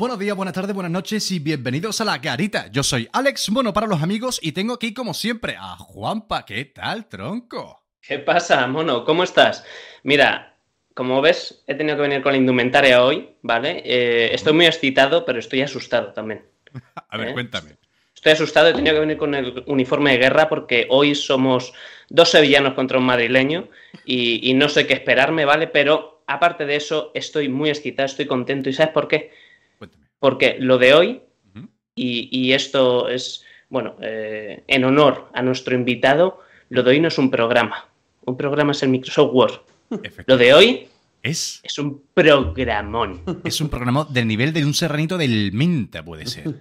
Buenos días, buenas tardes, buenas noches y bienvenidos a La Garita. Yo soy Alex Mono para los amigos y tengo aquí como siempre a Juanpa. ¿Qué tal, tronco? ¿Qué pasa, Mono? ¿Cómo estás? Mira, como ves, he tenido que venir con la indumentaria hoy, ¿vale? Eh, estoy muy excitado, pero estoy asustado también. a ver, ¿Eh? cuéntame. Estoy asustado, he tenido que venir con el uniforme de guerra porque hoy somos dos sevillanos contra un madrileño y, y no sé qué esperarme, ¿vale? Pero aparte de eso, estoy muy excitado, estoy contento. ¿Y sabes por qué? Porque lo de hoy, y, y esto es, bueno, eh, en honor a nuestro invitado, lo de hoy no es un programa. Un programa es el Microsoft Word. Lo de hoy Es, es un programón. es un programa del nivel de un serranito del Minta, puede ser.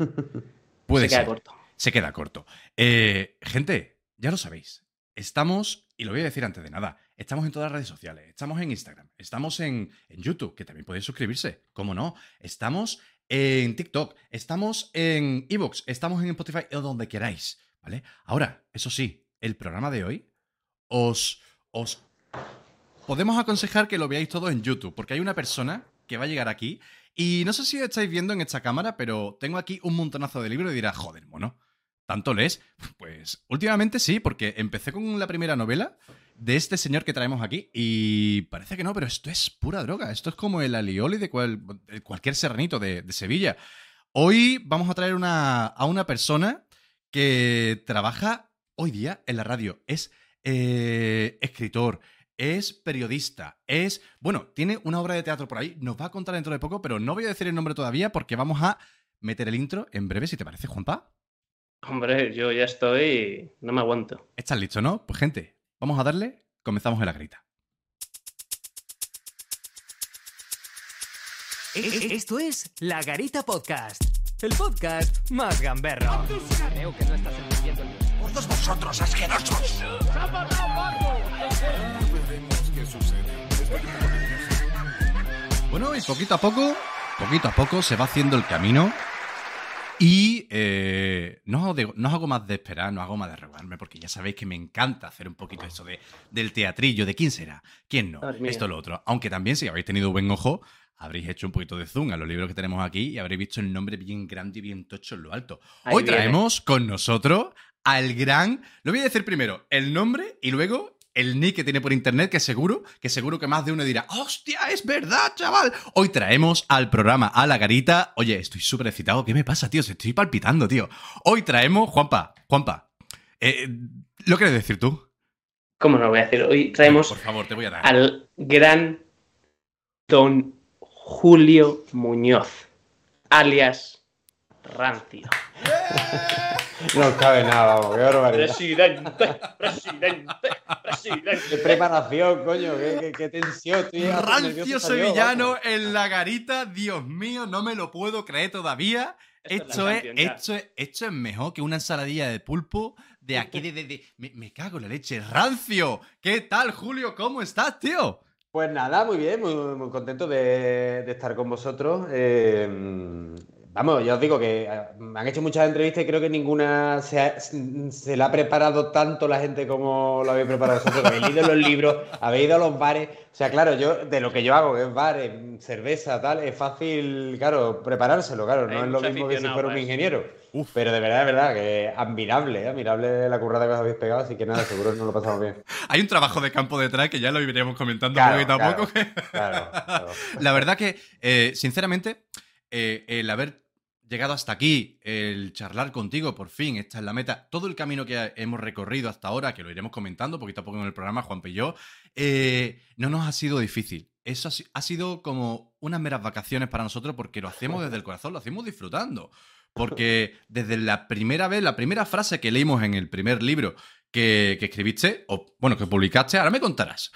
Puede Se queda ser. corto. Se queda corto. Eh, gente, ya lo sabéis. Estamos, y lo voy a decir antes de nada, estamos en todas las redes sociales. Estamos en Instagram, estamos en, en YouTube, que también podéis suscribirse, ¿cómo no? Estamos en TikTok, estamos en Evox, estamos en Spotify, o donde queráis, ¿vale? Ahora, eso sí, el programa de hoy os, os podemos aconsejar que lo veáis todo en YouTube, porque hay una persona que va a llegar aquí y no sé si estáis viendo en esta cámara, pero tengo aquí un montonazo de libros y dirá, joder, mono, ¿tanto lees? Pues últimamente sí, porque empecé con la primera novela de este señor que traemos aquí y parece que no, pero esto es pura droga, esto es como el alioli de, cual- de cualquier serranito de, de Sevilla. Hoy vamos a traer una- a una persona que trabaja hoy día en la radio, es eh, escritor, es periodista, es... Bueno, tiene una obra de teatro por ahí, nos va a contar dentro de poco, pero no voy a decir el nombre todavía porque vamos a meter el intro en breve, si te parece, Juanpa. Hombre, yo ya estoy. No me aguanto. ¿Estás listo, no? Pues gente, vamos a darle, comenzamos en la grita. E- e- Esto es La Garita Podcast, el podcast más gamberro. Creo que no estás entendiendo el ¡Todos vosotros, asquerosos! Bueno, y poquito a poco, poquito a poco se va haciendo el camino. Y eh, no, hago de- no hago más de esperar, no hago más de rogarme, porque ya sabéis que me encanta hacer un poquito eso de, del teatrillo, de quién será, quién no, esto lo otro. Aunque también, si habéis tenido buen ojo, habréis hecho un poquito de zoom a los libros que tenemos aquí y habréis visto el nombre bien grande y bien tocho en lo alto. Ahí Hoy viene. traemos con nosotros al gran. Lo voy a decir primero, el nombre y luego el nick que tiene por internet, que seguro, que seguro que más de uno dirá, ¡hostia, es verdad, chaval! Hoy traemos al programa a la garita. Oye, estoy súper excitado. ¿Qué me pasa, tío? Se estoy palpitando, tío. Hoy traemos, Juanpa, Juanpa. eh, ¿Lo quieres decir tú? ¿Cómo no lo voy a decir? Hoy traemos Por favor, te voy a dar. al gran don Julio Muñoz, alias Rancio. No cabe nada, vamos, qué barbaridad. Presidente, presidente, Qué presidente. preparación, coño, qué, qué- qué tensión. Estoy hasta Rancio sevillano en la garita, Dios mío, no me lo puedo creer todavía. Esto Esto es esto, es, esto es mejor que una ensaladilla de pulpo de aquí de... de- de- me, me cago en la leche. Rancio, ¿qué tal, Julio? ¿Cómo estás, tío? Pues nada, muy bien, muy, muy contento de, de estar con vosotros. Eh, vamos, ya os digo que eh, me han hecho muchas entrevistas y creo que ninguna se, ha- se la ha preparado tanto la gente como lo habéis preparado vosotros. Habéis leído los libros, habéis ido a los bares. O sea, claro, yo de lo que yo hago, que es bares, cerveza, tal, es fácil, claro, preparárselo, claro. Hay No es lo mismo que si fuera un ingeniero. Uf. Pero de verdad, de verdad, que admirable, ¿eh? admirable la currada que os habéis pegado, así que nada, seguro que nos lo pasamos bien. Hay un trabajo de campo detrás que ya lo iremos comentando Claro, poquito a claro. poco. Claro, claro. La verdad que, eh, sinceramente, eh, el haber llegado hasta aquí, el charlar contigo, por fin, esta es la meta, todo el camino que hemos recorrido hasta ahora, que lo iremos comentando poquito a poco en el programa, Juan y yo, eh, no nos ha sido difícil. Eso ha, si- ha sido como unas meras vacaciones para nosotros porque lo hacemos desde el corazón, lo hacemos disfrutando. Porque desde la primera vez, la primera frase que leímos en el primer libro que, que escribiste, o bueno, que publicaste, ahora me contarás,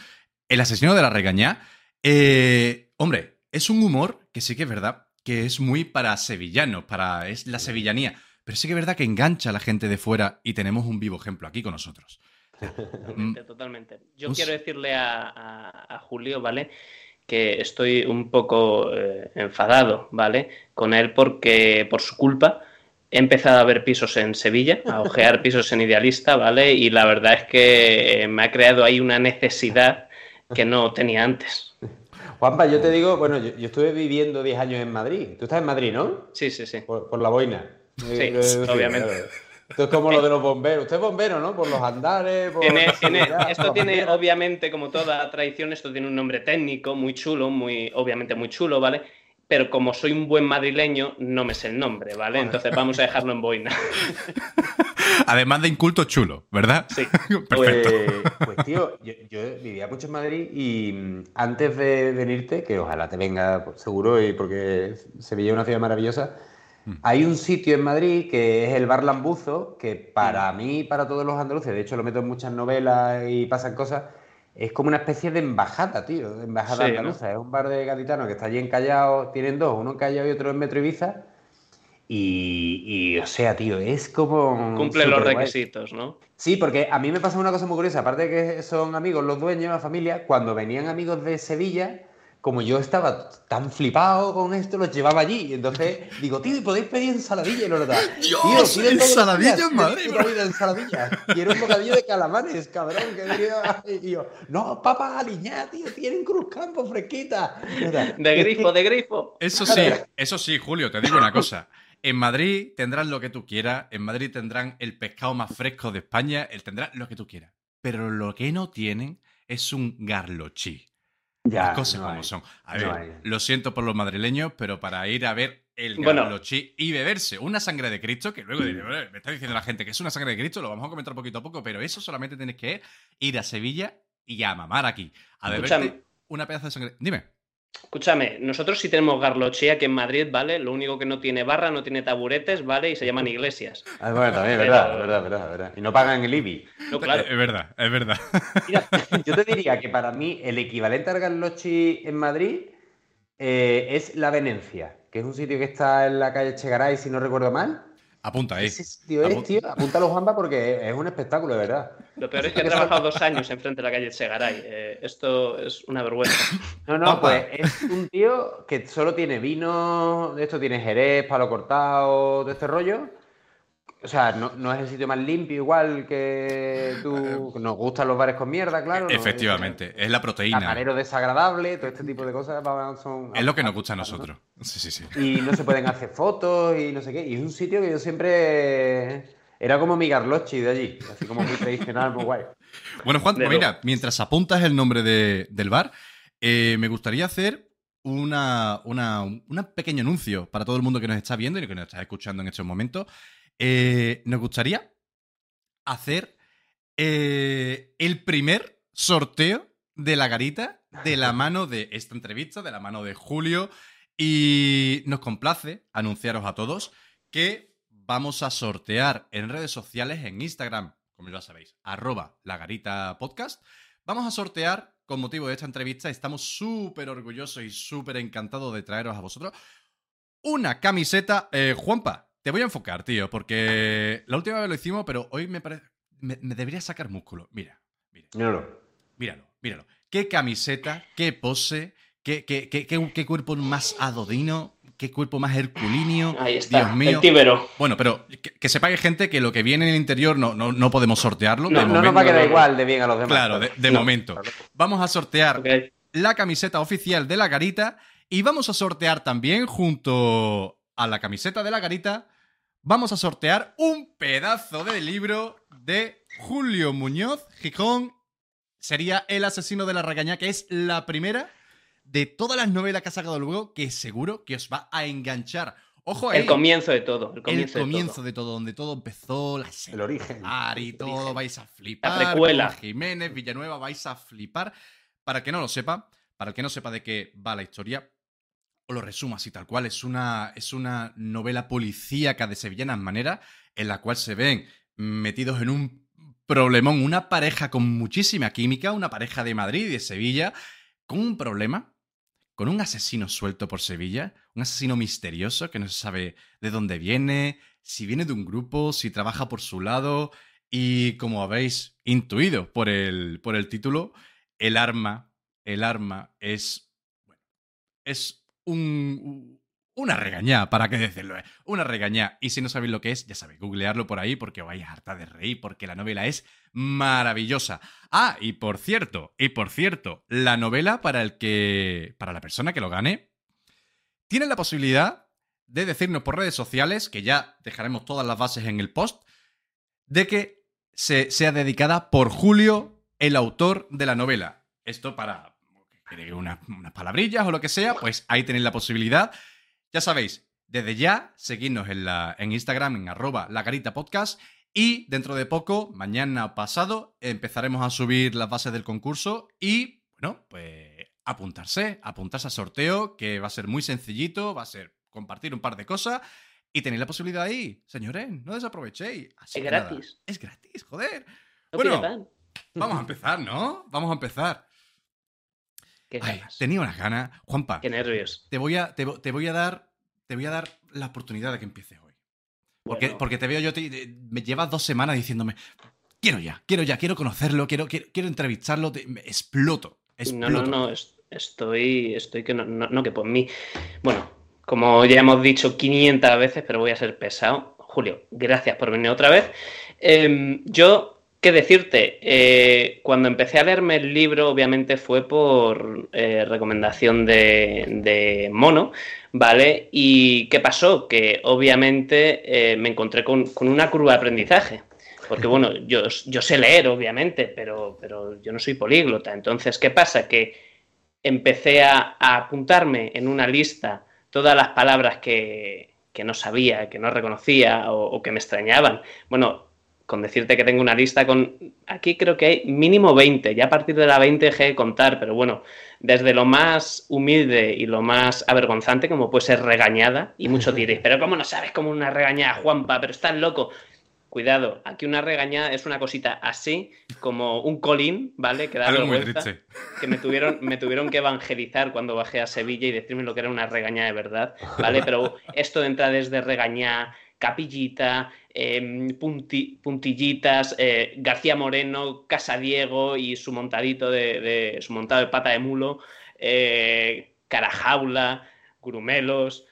El asesino de la regañá, eh, hombre, es un humor que sí que es verdad que es muy para sevillanos, para es la sevillanía, pero sí que es verdad que engancha a la gente de fuera y tenemos un vivo ejemplo aquí con nosotros. Totalmente, totalmente. Yo quiero decirle a, a- a Julio, ¿vale? Que estoy un poco eh, enfadado, ¿vale? Con él porque por su culpa he empezado a ver pisos en Sevilla, a ojear pisos en Idealista, ¿vale? Y la verdad es que eh, me ha creado ahí una necesidad que no tenía antes. Juanpa, yo te digo, bueno, yo, yo estuve viviendo 10 años en Madrid. Tú estás en Madrid, ¿no? Sí, sí, sí. Por, por la boina. Sí, Eh, obviamente. claro. Esto es como lo de los bomberos. Usted es bombero, ¿no? Por los andares. Por Tiene- esto tiene, obviamente, como toda tradición, esto tiene un nombre técnico muy chulo, muy, obviamente muy chulo, ¿vale? Pero como soy un buen madrileño, no me sé el nombre, ¿vale? Entonces vamos a dejarlo en boina. Además de inculto chulo, ¿verdad? Sí. Perfecto. Pues, pues, tío, yo, yo vivía mucho en Madrid y antes de venirte, que ojalá te venga pues, seguro y porque Sevilla es una ciudad maravillosa, Mm. hay un sitio en Madrid que es el Bar Lambuzo, que para Mm. mí y para todos los andaluces, de hecho lo meto en muchas novelas y pasan cosas, es como una especie de embajada, tío, de embajada Sí, ¿no? andaluza. Es un bar de gaditanos que está allí en Callao, tienen dos, uno en Callao y otro en Metro Ibiza. Y, y, o sea, tío, es como... Cumple los requisitos, ¿no? Sí, porque a mí me pasa una cosa muy curiosa, aparte de que son amigos los dueños, la familia, cuando venían amigos de Sevilla, como yo estaba tan flipado con esto, los llevaba allí. Y entonces digo, tío, ¿y podéis pedir ensaladilla? Y lo notaba. Dios, "Tío, ensaladilla vida ensaladilla. Quiero un bocadillo de calamares, cabrón. Que. Y yo, no, papas aliñadas, tío, tienen cruzcampo fresquita. Y nada, De grifo, de grifo. Eso sí, eso sí, Julio, te digo una cosa. En Madrid tendrán lo que tú quieras, en Madrid tendrán el pescado más fresco de España, él tendrá lo que tú quieras. Pero lo que no tienen es un garlochí. Ya, Las cosas no como hay. son. A no ver, hay. lo siento por los madrileños, pero para ir a ver el Bueno. garlochí y beberse una sangre de Cristo, que luego diré, "Bueno, me está diciendo la gente que es una sangre de Cristo, lo vamos a comentar poquito a poco, pero eso solamente tienes que ir a Sevilla y a mamar aquí. A beberte una pedazo de sangre. Dime. Escúchame, nosotros sí tenemos garlochí aquí en Madrid, ¿vale? Lo único que no tiene barra, no tiene taburetes, ¿vale? Y se llaman iglesias. Ah, bueno, también, Pero- verdad, verdad, verdad, verdad. Y no pagan el IBI. No, claro. Es verdad, es verdad. Mira, yo te diría que para mí el equivalente al Garlochi en Madrid eh, es la Venencia, que es un sitio que está en la calle Chegaray, si no recuerdo mal. Apunta ahí. Ese sitio es, Apu- tío, apúntalo Juanpa porque es un espectáculo, de verdad. Lo peor es que he trabajado dos años enfrente de la calle Chegaray. Eh, esto es una vergüenza. No, no, pues es un tío que solo tiene vino, de esto tiene jerez, palo cortado, de este rollo. O sea, no, no es el sitio más limpio igual que tú. Nos gustan los bares con mierda, claro. ¿no? Efectivamente, es la proteína. Camarero desagradable, todo este tipo de cosas son. Es lo que nos gusta a nosotros. Sí, sí, sí. Y no se pueden hacer fotos y no sé qué. Y es un sitio que yo siempre. Era como mi Garlochi de allí, así como muy tradicional, muy guay. Bueno, Juan, pues mira, mientras apuntas el nombre de- del bar, eh, me gustaría hacer una, una- un pequeño anuncio para todo el mundo que nos está viendo y que nos está escuchando en estos momentos. Eh, nos gustaría hacer eh, el primer sorteo de la garita de la mano de esta entrevista, de la mano de Julio. Y nos complace anunciaros a todos que vamos a sortear en redes sociales, en Instagram, como ya sabéis, arroba la garita podcast. Vamos a sortear, con motivo de esta entrevista, estamos súper orgullosos y súper encantados de traeros a vosotros una camiseta. Eh, Juanpa, te voy a enfocar, tío, porque la última vez lo hicimos, pero hoy me parece. Me, me debería sacar músculo. Mira, mira, Míralo. míralo, míralo. Qué camiseta, qué pose, qué, qué, qué, qué- qué cuerpo más adodino, qué cuerpo más herculíneo. Ahí está, Dios mío. el tíbero. Bueno, pero que, que sepáis, gente, que lo que viene en el interior no, no, no podemos sortearlo. No, de No nos va a quedar igual de bien a los demás. Claro, de, de No. momento. Vamos a sortear la camiseta oficial de la garita y vamos a sortear también junto a la camiseta de la garita, vamos a sortear un pedazo de libro de Julio Muñoz Gijón. Sería El asesino de la regaña, que es la primera de todas las novelas que ha sacado luego, que seguro que os va a enganchar. Ojo ahí, El comienzo de todo. El el comienzo, comienzo de de todo, donde todo empezó, la El origen. Y todo, vais a flipar. La precuela. con Jiménez, Villanueva, vais a flipar. Para el que no lo sepa, para el que no sepa de qué va la historia, os lo resumo así tal cual. Es una, es una novela policíaca de sevillanas maneras en la cual se ven metidos en un problemón una pareja con muchísima química, una pareja de Madrid y de Sevilla, con un problema, con un asesino suelto por Sevilla, un asesino misterioso que no se sabe de dónde viene, si viene de un grupo, si trabaja por su lado, y como habéis intuido por el, por el título, el arma, el arma es, es un, una regañá, ¿para qué decirlo? eh? Una regañá. Y si no sabéis lo que es, ya sabéis, googlearlo por ahí porque os vais a hartar de reír, porque la novela es maravillosa. Ah, y por cierto, y por cierto, la novela para el que. para la persona que lo gane, tiene la posibilidad de decirnos por redes sociales, que ya dejaremos todas las bases en el post, de que se, sea dedicada por Julio, el autor de la novela. Esto para que diga unas, unas palabrillas o lo que sea, pues ahí tenéis la posibilidad. Ya sabéis, desde ya, seguidnos en, la, en Instagram, en arroba podcast. Y dentro de poco, mañana o pasado, empezaremos a subir las bases del concurso y, bueno, pues apuntarse, apuntarse al sorteo, que va a ser muy sencillito, va a ser compartir un par de cosas y tenéis la posibilidad ahí. Señores, no desaprovechéis. Así Es nada, gratis. es gratis, joder. No Bueno. Vamos a empezar, ¿no? Vamos a empezar. Qué Ay, ganas. tenía unas ganas. Juanpa, Qué nervios. te voy a, te, vo- te voy a dar. Te voy a dar la oportunidad de que empieces hoy. Porque, Bueno. porque te veo yo, te- me llevas dos semanas diciéndome, quiero ya, quiero ya, quiero conocerlo, quiero, quiero, quiero entrevistarlo, te- me- exploto, No, exploto. no, no, es- estoy, estoy que no, no, no que por mí. Bueno, como ya hemos dicho 500 veces, pero voy a ser pesado. Julio, gracias por venir otra vez. Em, yo, ¿qué decirte? Eh, cuando empecé a leerme el libro, obviamente fue por eh, recomendación de, de Mono, ¿vale? ¿Y qué pasó? Que obviamente eh, me encontré con, con una curva de aprendizaje. Porque bueno, yo, yo sé leer, obviamente, pero, pero yo no soy políglota. Entonces, ¿qué pasa? Que empecé a, a apuntarme en una lista todas las palabras que, que no sabía, que no reconocía o, o que me extrañaban. Bueno, con decirte que tengo una lista con... Aquí creo que hay mínimo 20, ya a partir de la 20 dejé de contar, pero bueno, desde lo más humilde y lo más avergonzante, como puede ser regañada, y muchos diréis, pero ¿cómo no sabes cómo una regañada, Juanpa? Pero estás loco. Cuidado, aquí una regañada es una cosita así, como un colín, ¿vale? Que da Algo vergüenza que me tuvieron, me tuvieron que evangelizar cuando bajé a Sevilla y decirme lo que era una regaña de verdad, ¿vale? Pero esto entra desde regañá, capillita, em, punti- puntillitas, eh, García Moreno, Casadiego y su montadito de, su montado de pata de mulo, eh, carajaula, grumelos,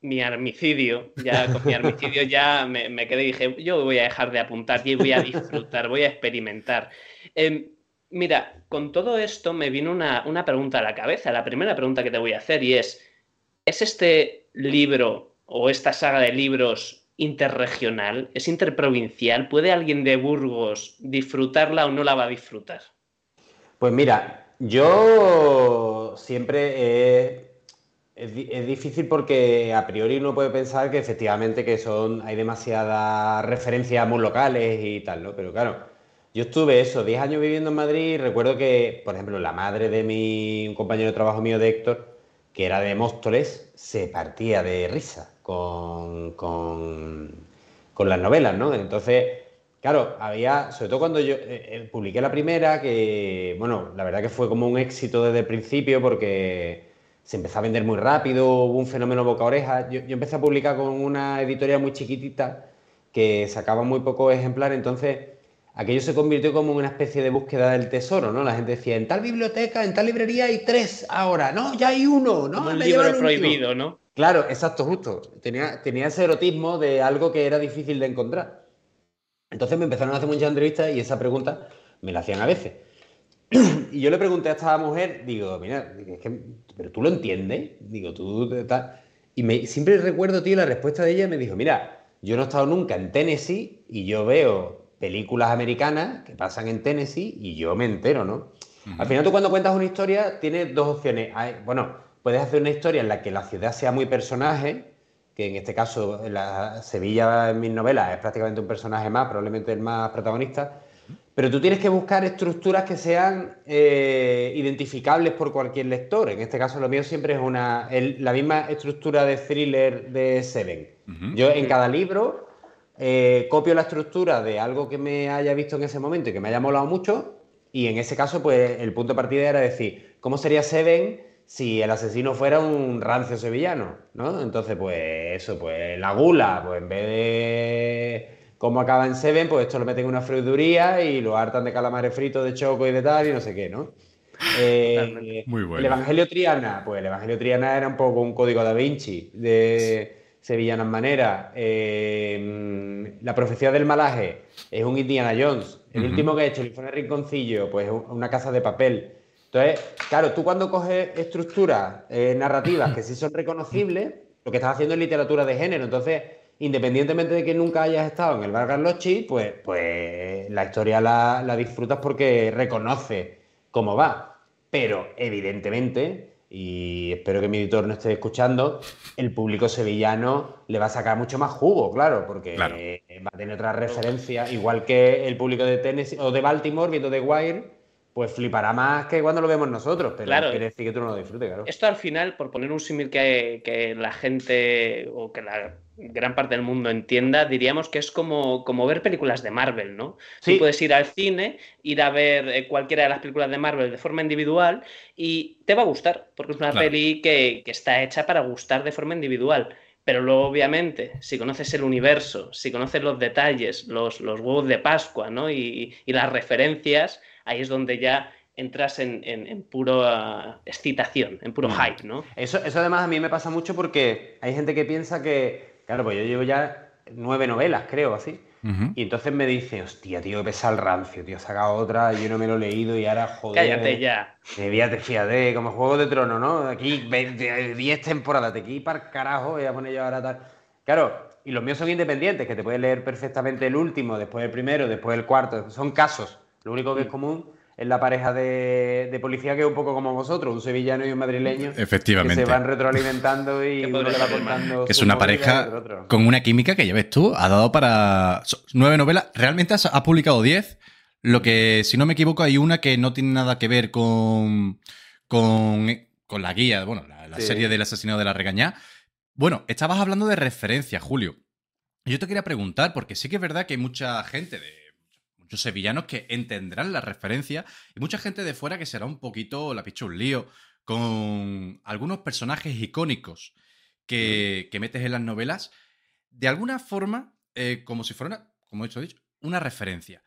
mi armicidio, ya con mi armicidio ya me, me quedé y dije, yo voy a dejar de apuntar y voy a disfrutar, voy a experimentar. Em, Mira, con todo esto me vino una, una pregunta a la cabeza. La primera pregunta que te voy a hacer y es, ¿es este libro o esta saga de libros interregional? ¿Es interprovincial? ¿Puede alguien de Burgos disfrutarla o no la va a disfrutar? Pues mira, yo siempre es, es difícil porque a priori uno puede pensar que efectivamente que son, hay demasiadas referencias muy locales y tal, ¿no? Pero claro, yo estuve eso, 10 años viviendo en Madrid y recuerdo que, por ejemplo, la madre de mi, un compañero de trabajo mío de Héctor, que era de Móstoles, se partía de risa con, con, con las novelas, ¿no? Entonces, claro, había, sobre todo cuando yo eh, eh, publiqué la primera, que, bueno, la verdad que fue como un éxito desde el principio porque se empezó a vender muy rápido, hubo un fenómeno boca-oreja. Yo, yo empecé a publicar con una editorial muy chiquitita que sacaba muy pocos ejemplares, entonces aquello se convirtió como en una especie de búsqueda del tesoro, ¿no? La gente decía, en tal biblioteca, en tal librería hay tres ahora, no, ya hay uno, ¿no? Como un libro el último". prohibido, ¿no? Claro, exacto, justo. Tenía, tenía ese erotismo de algo que era difícil de encontrar. Entonces me empezaron a hacer muchas entrevistas y esa pregunta me la hacían a veces. Y yo le pregunté a esta mujer, digo, mira, es que, pero tú lo entiendes, digo, tú tal. Y me, siempre recuerdo, tío, la respuesta de ella me dijo, mira, yo no he estado nunca en Tennessee y yo veo películas americanas que pasan en Tennessee y yo me entero, ¿no? Al final tú cuando cuentas una historia tienes dos opciones. Hay- bueno, puedes hacer una historia en la que la ciudad sea muy personaje, que en este caso la Sevilla en mis novelas es prácticamente un personaje más, probablemente el más protagonista, pero tú tienes que buscar estructuras que sean eh, identificables por cualquier lector. En este caso lo mío siempre es una, el- la misma estructura de thriller de Seven. Yo en cada libro eh, copio la estructura de algo que me haya visto en ese momento y que me haya molado mucho. Y en ese caso, pues el punto de partida era decir, ¿cómo sería Seven si el asesino fuera un rancio sevillano? ¿no? Entonces, pues eso, pues la gula, pues en vez de cómo acaba en Seven, pues esto lo meten en una frutería y lo hartan de calamares fritos, de choco y de tal, y no sé qué, ¿no? Eh, Muy bueno. El Evangelio Triana, pues el Evangelio Triana era un poco un código da Vinci de Sevillanas Manera. Eh, la profecía del malaje es un Indiana Jones. El último que he hecho, el informe Rinconcillo, pues es un- una casa de papel. Entonces, claro, tú cuando coges estructuras eh, narrativas que sí son reconocibles, lo que estás haciendo es literatura de género. Entonces, independientemente de que nunca hayas estado en el Bar Garlochi, pues, pues la historia la, la disfrutas porque reconoce cómo va. Pero, evidentemente, y espero que mi editor no esté escuchando, el público sevillano le va a sacar mucho más jugo, claro, porque Claro. eh, va a tener otra referencia, igual que el público de Tennessee o de Baltimore viendo The Wire, pues flipará más que cuando lo vemos nosotros, pero Claro. quiere decir que tú no lo disfrutes, claro. Esto al final, por poner un símil que, que la gente o que la gran parte del mundo entienda, diríamos que es como, como ver películas de Marvel, ¿no? Sí. Tú puedes ir al cine, ir a ver eh, cualquiera de las películas de Marvel de forma individual y te va a gustar, porque es una Claro. peli que, que está hecha para gustar de forma individual. Pero luego, obviamente, si conoces el universo, si conoces los detalles, los, los huevos de Pascua, ¿no? Y, y las referencias, ahí es donde ya entras en, en, en pura excitación, en puro Mm. hype, ¿no? Eso, eso además a mí me pasa mucho porque hay gente que piensa que, claro, pues yo llevo ya nueve novelas, creo, así. Y entonces me dice, hostia, tío, que pesa el rancio, tío, ha sacado otra, yo no me lo he leído y ahora, joder. Cállate ya. Eh, fíjate, como Juego de Tronos, ¿no? Aquí 20, 10 temporadas, te ir para el carajo, voy a poner yo ahora tal. Claro, y los míos son independientes, que te puedes leer perfectamente el último, después el primero, después el cuarto. Son casos. Lo único que es común es la pareja de, de policía, que es un poco como vosotros, un sevillano y un madrileño. Efectivamente. Que se van retroalimentando y ¿Qué uno le va contando. Que es una pareja con una química que ya ves tú, ha dado para nueve novelas. Realmente has, has publicado diez. Lo que, si no me equivoco, hay una que no tiene nada que ver con, con, con la guía, bueno, la, la Sí. serie del asesino de la regañá. Bueno, estabas hablando de referencia, Julio. Yo te quería preguntar, porque sí que es verdad que hay mucha gente de muchos sevillanos que entenderán la referencia y mucha gente de fuera que será un poquito la picha un lío con algunos personajes icónicos que, que metes en las novelas, de alguna forma, eh, como si fuera, una- como he dicho, dicho, una referencia.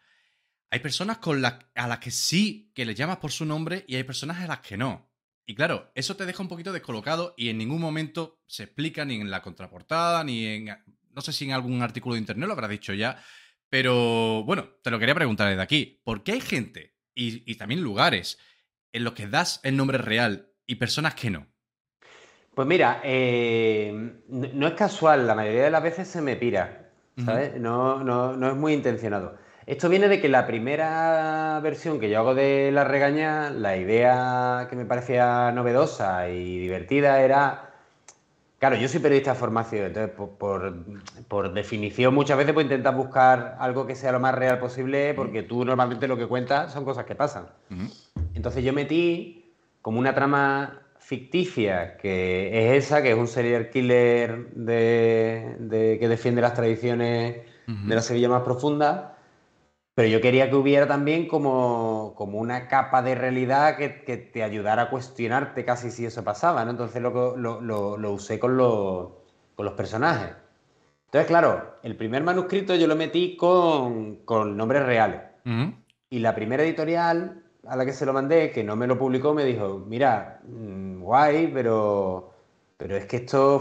Hay personas con las a las que sí que les llamas por su nombre y hay personas a las que no. Y claro, eso te deja un poquito descolocado y en ningún momento se explica ni en la contraportada, ni en... No sé si en algún artículo de internet lo habrá dicho ya, pero bueno, te lo quería preguntar desde aquí. ¿Por qué hay gente y, y también lugares en los que das el nombre real y personas que no? Pues mira, eh, no, es casual, la mayoría de las veces se me pira, ¿sabes? No, no, no es muy intencionado. Esto viene de que la primera versión que yo hago de La Regaña, la idea que me parecía novedosa y divertida era... Claro, yo soy periodista de formación, entonces por, por- por definición muchas veces pues intentas buscar algo que sea lo más real posible porque tú normalmente lo que cuentas son cosas que pasan. Entonces yo metí como una trama ficticia, que es esa, que es un serial killer de, de- que defiende las tradiciones de la Sevilla más profunda, pero yo quería que hubiera también como, como una capa de realidad que, que te ayudara a cuestionarte casi si eso pasaba, ¿no? Entonces lo, lo, lo- lo usé con los, con los personajes. Entonces, claro, el primer manuscrito yo lo metí con, con nombres reales. Ujú. Y la primera editorial a la que se lo mandé, que no me lo publicó, me dijo, mira, mm, guay, pero, pero es que esto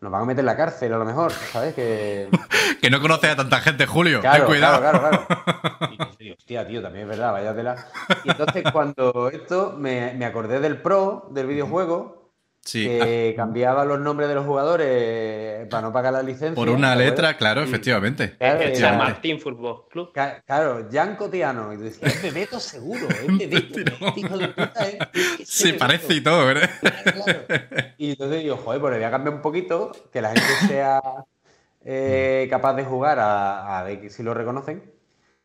nos van a meter en la cárcel a lo mejor, ¿sabes? Que... Que no conoces a tanta gente, Julio. Claro, Ten cuidado. claro, claro, claro. Y hostia, tío, también es verdad, vaya tela. Y entonces cuando esto, me, me acordé del pro, del videojuego, Sí. que cambiaba los nombres de los jugadores para no pagar la licencia. Por una letra, claro, Sí. efectivamente. Claro, El San. Martín Fútbol Club. Ca- Claro, Jan Cotiano. Y tú decías, es Bebeto seguro, es Bebeto. este hijo de puta, ¿eh? Es Bebeto". parece y todo, ¿verdad? Claro. Y entonces digo, joder, pues le voy a cambiar un poquito, que la gente sea eh, capaz de jugar a, a ver si lo reconocen.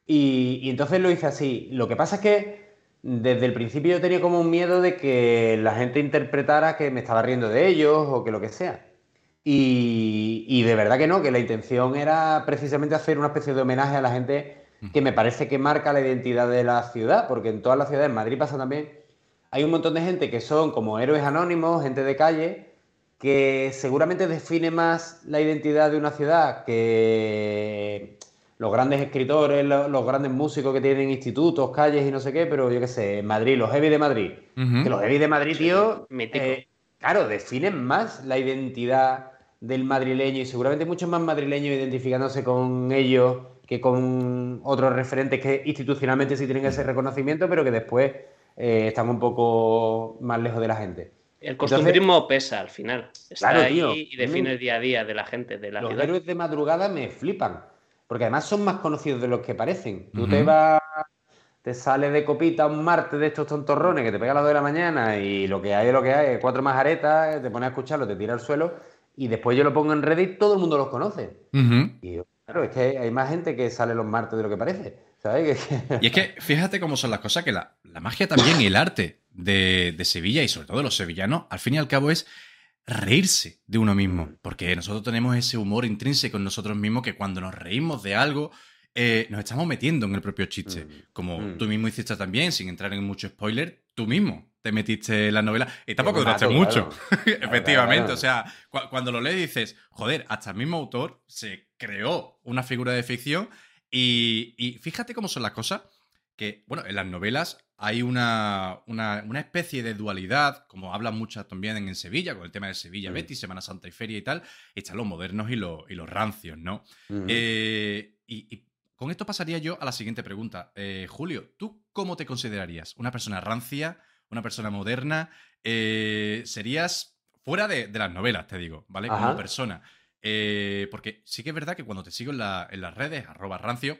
Y, y entonces lo hice así. Lo que pasa es que desde el principio yo tenía como un miedo de que la gente interpretara que me estaba riendo de ellos o que lo que sea. Y, y de verdad que no, que la intención era precisamente hacer una especie de homenaje a la gente que me parece que marca la identidad de la ciudad, porque en todas las ciudades, en Madrid pasa también, hay un montón de gente que son como héroes anónimos, gente de calle, que seguramente define más la identidad de una ciudad que los grandes escritores, lo- los, grandes músicos que tienen institutos, calles y no sé qué, pero yo qué sé, en Madrid, los heavy de Madrid. Que los heavy de Madrid, tío, eh, claro, definen más la identidad del madrileño y seguramente muchos más madrileños identificándose con ellos que con otros referentes que institucionalmente sí tienen ese reconocimiento, pero que después eh, están un poco más lejos de la gente. El costumbrismo pesa al final. Está Claro, ahí tío. y define el día a día de la gente, de la Los ciudad. héroes de madrugada me flipan, porque además son más conocidos de los que parecen. Tú te vas, te sales de copita un martes de estos tontorrones que te pega a las 2 de la mañana y lo que hay es lo que hay, cuatro majaretas, te pones a escucharlo, te tira al suelo y después yo lo pongo en Reddit, todo el mundo los conoce. Y yo, claro, es que hay más gente que sale los martes de lo que parece, ¿sabes? Y es que fíjate cómo son las cosas, que la, la magia también y el arte de, de Sevilla y sobre todo de los sevillanos, al fin y al cabo es reírse de uno mismo, porque nosotros tenemos ese humor intrínseco en nosotros mismos que cuando nos reímos de algo, eh, nos estamos metiendo en el propio chiste. Mm. Como Mm. tú mismo hiciste también, sin entrar en mucho spoiler, tú mismo te metiste en la novela y tampoco duraste mato, mucho. claro. Efectivamente, claro. o sea, cu- cuando lo lees dices, joder, hasta el mismo autor se creó una figura de ficción y, y fíjate cómo son las cosas, que, bueno, en las novelas hay una, una, una especie de dualidad, como hablan muchas también en, Sevilla, con el tema de Sevilla. Betis, Semana Santa y Feria y tal, están los modernos y los, y los rancios, ¿no? Ujú. Eh, y, y con esto pasaría yo a la siguiente pregunta. Eh, Julio, ¿tú cómo te considerarías? ¿Una persona rancia? ¿Una persona moderna? Eh, ¿Serías fuera de, de las novelas, te digo, ¿vale? Como Ajá. persona. Porque sí que es verdad que cuando te sigo en, la- en las redes, arroba rancio,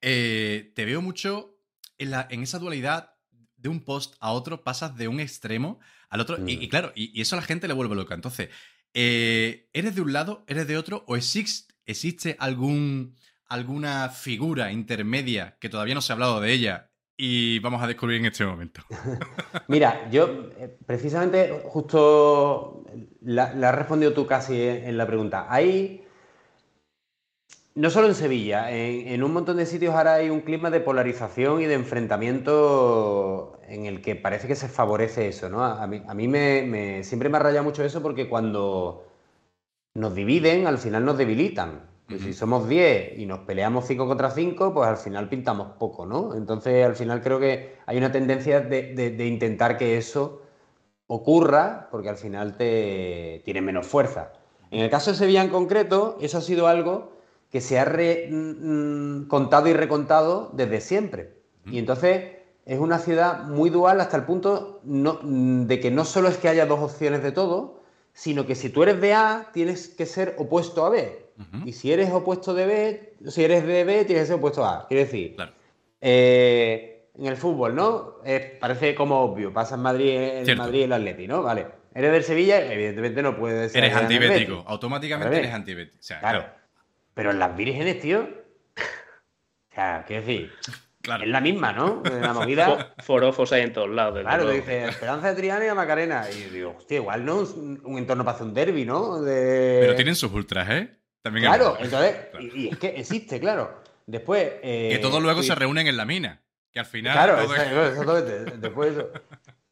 te veo mucho en, la, en esa dualidad de un post a otro, pasas de un extremo al otro. Y, Mm. y claro, y, y eso a la gente le vuelve loca. Entonces, eh, ¿eres de un lado, eres de otro? ¿O existe, existe algún, alguna figura intermedia que todavía no se ha hablado de ella y vamos a descubrir en este momento? Mira, yo eh, precisamente justo la, la has respondido tú casi en, en la pregunta. Hay, no solo en Sevilla, en, en un montón de sitios ahora hay un clima de polarización y de enfrentamiento en el que parece que se favorece eso, ¿no? A, a mí, a mí me, me- siempre me ha rayado mucho eso porque cuando nos dividen, al final nos debilitan. Ujú. Si somos 10 y nos peleamos 5 contra 5, pues al final pintamos poco, ¿no? Entonces, al final creo que hay una tendencia de, de- de intentar que eso ocurra, porque al final te tiene menos fuerza. En el caso de Sevilla en concreto, eso ha sido algo que se ha re- mm, mm, contado y recontado desde siempre. Y entonces es una ciudad muy dual hasta el punto no- mm, de que no solo es que haya dos opciones de todo, sino que si tú eres de A, tienes que ser opuesto a B. Y si eres opuesto de B, si eres de B, tienes que ser opuesto a A. Quiero decir, Claro. eh, en el fútbol, ¿no? Eh, parece como obvio. Pasa en Madrid, en Cierto. Madrid el Atleti, ¿no? Vale. Eres del Sevilla, evidentemente no puedes ser. Eres antibético. Automáticamente eres antibético. O sea, Claro. Pero en las vírgenes, tío. O sea, quiero decir, claro. es la misma, ¿no? La movida. Fo- Forofos hay en todos lados. desde Claro, dice Esperanza de Triana y a Macarena. Y digo, hostia, igual no es un, un entorno para hacer un derby, ¿no? De... Pero tienen sus ultras, ¿eh? También Claro, entonces. Claro. Y, y es que existe, claro. Después. eh, Que todos luego se reúnen en la mina. Que al final. Claro, todo es- exactamente. Después de eso.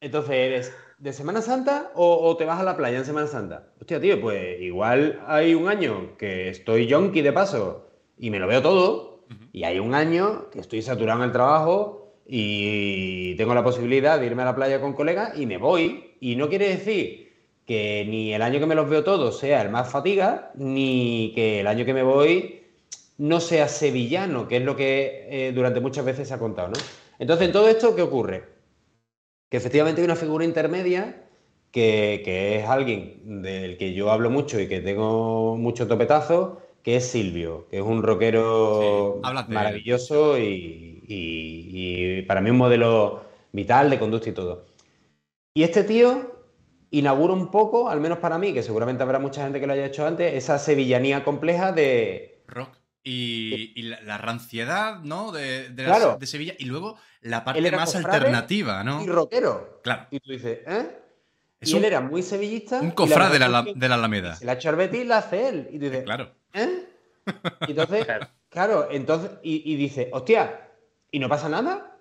Entonces, ¿eres de Semana Santa o, o te vas a la playa en Semana Santa? Hostia, tío, pues igual hay un año que estoy yonki de paso y me lo veo todo, y hay un año que estoy saturado en el trabajo y tengo la posibilidad de irme a la playa con colegas y me voy. Y no quiere decir que ni el año que me los veo todos sea el más fatiga, ni que el año que me voy no sea sevillano, que es lo que eh, durante muchas veces se ha contado, ¿no? Entonces, en todo esto, ¿qué ocurre? Que efectivamente hay una figura intermedia que, que es alguien del que yo hablo mucho y que tengo mucho topetazo, que es Silvio, que es un rockero Sí, maravilloso y, y- y para mí un modelo vital de conducta y todo. Y este tío inaugura un poco, al menos para mí, que seguramente habrá mucha gente que lo haya hecho antes, esa sevillanía compleja de, rock. Y, y la, la ranciedad, ¿no? De, de, de Sevilla. Y luego la Él parte era más alternativa, ¿no? y rockero. Claro. Y tú dices, ¿eh? Es y un, él era muy sevillista. un cofrade de la, de la Alameda. Se la ha hecho al Betis, la hace él. Y tú dices, Claro. ¿eh? Y entonces, Claro. entonces, y, y dice, hostia, ¿y no pasa nada?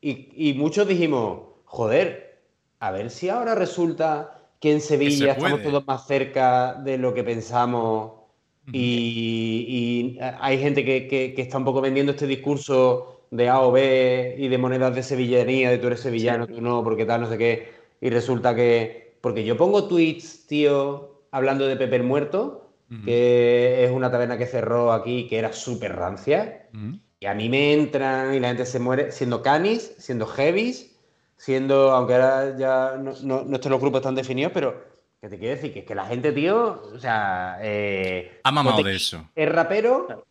Y, y muchos dijimos, joder, a ver si ahora resulta que en Sevilla se estamos todos más cerca de lo que pensamos y, y hay gente que, que- que está un poco vendiendo este discurso de A o B y de monedas de sevillanía, de tú eres sevillano, tú no, porque tal, no sé qué. Y resulta que. Porque yo pongo tweets, tío, hablando de Pepe el Muerto, que es una taberna que cerró aquí, que era súper rancia. Y a mí me entran y la gente se muere siendo canis, siendo heavies, siendo, aunque ahora ya no, no, no estén los grupos tan definidos, pero que te quiero decir que es que la gente, tío, o sea, eh, Ha mamado Tote de eso. es rapero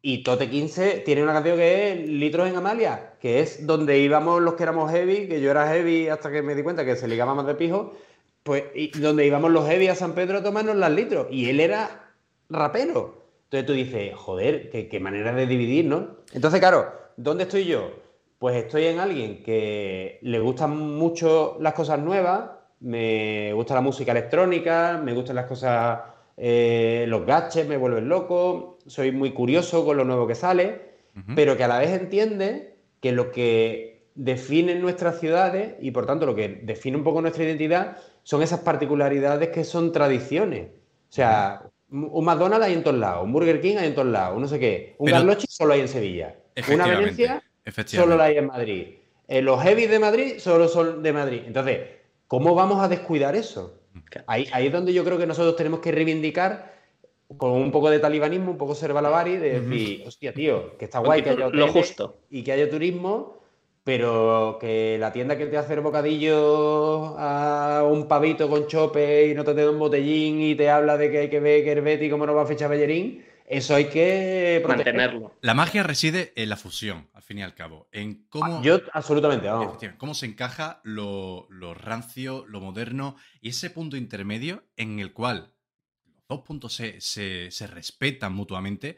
y Tote 15 tiene una canción que es Litros en Amalia, que es donde íbamos los que éramos heavy, que yo era heavy hasta que me di cuenta que se ligaba más de pijo, pues y donde íbamos los heavy a San Pedro a tomarnos las litros. Y él era rapero. Entonces tú dices, joder, qué, qué manera de dividir, ¿no? Entonces, claro, ¿dónde estoy yo? Pues estoy en alguien que le gustan mucho las cosas nuevas, me gusta la música electrónica, me gustan las cosas, eh, los gadgets, me vuelven loco, soy muy curioso con lo nuevo que sale, pero que a la vez entiende que lo que define nuestras ciudades y por tanto lo que define un poco nuestra identidad son esas particularidades que son tradiciones. O sea, un McDonald's hay en todos lados, un Burger King hay en todos lados, un no sé qué, un Pero- Carlochi solo hay en Sevilla, una Venecia solo la hay en Madrid, Eh, los heavy de Madrid solo son de Madrid. Entonces, ¿cómo vamos a descuidar eso? Ahí, ahí es donde yo creo que nosotros tenemos que reivindicar con un poco de talibanismo, un poco ser balavari, de decir, hostia, tío, que está guay que haya Lo hoteles justo. y que haya turismo, pero que la tienda que te hace el bocadillo a un pavito con chope y no te da un botellín y te habla de que hay que ver que el Betty cómo no va a fichar Bellerín, eso hay que proteger. Mantenerlo. La magia reside en la fusión, al fin y al cabo. En cómo. Yo absolutamente, vamos. Cómo se encaja lo, lo rancio, lo moderno y ese punto intermedio en el cual los dos puntos se, se- se respetan mutuamente,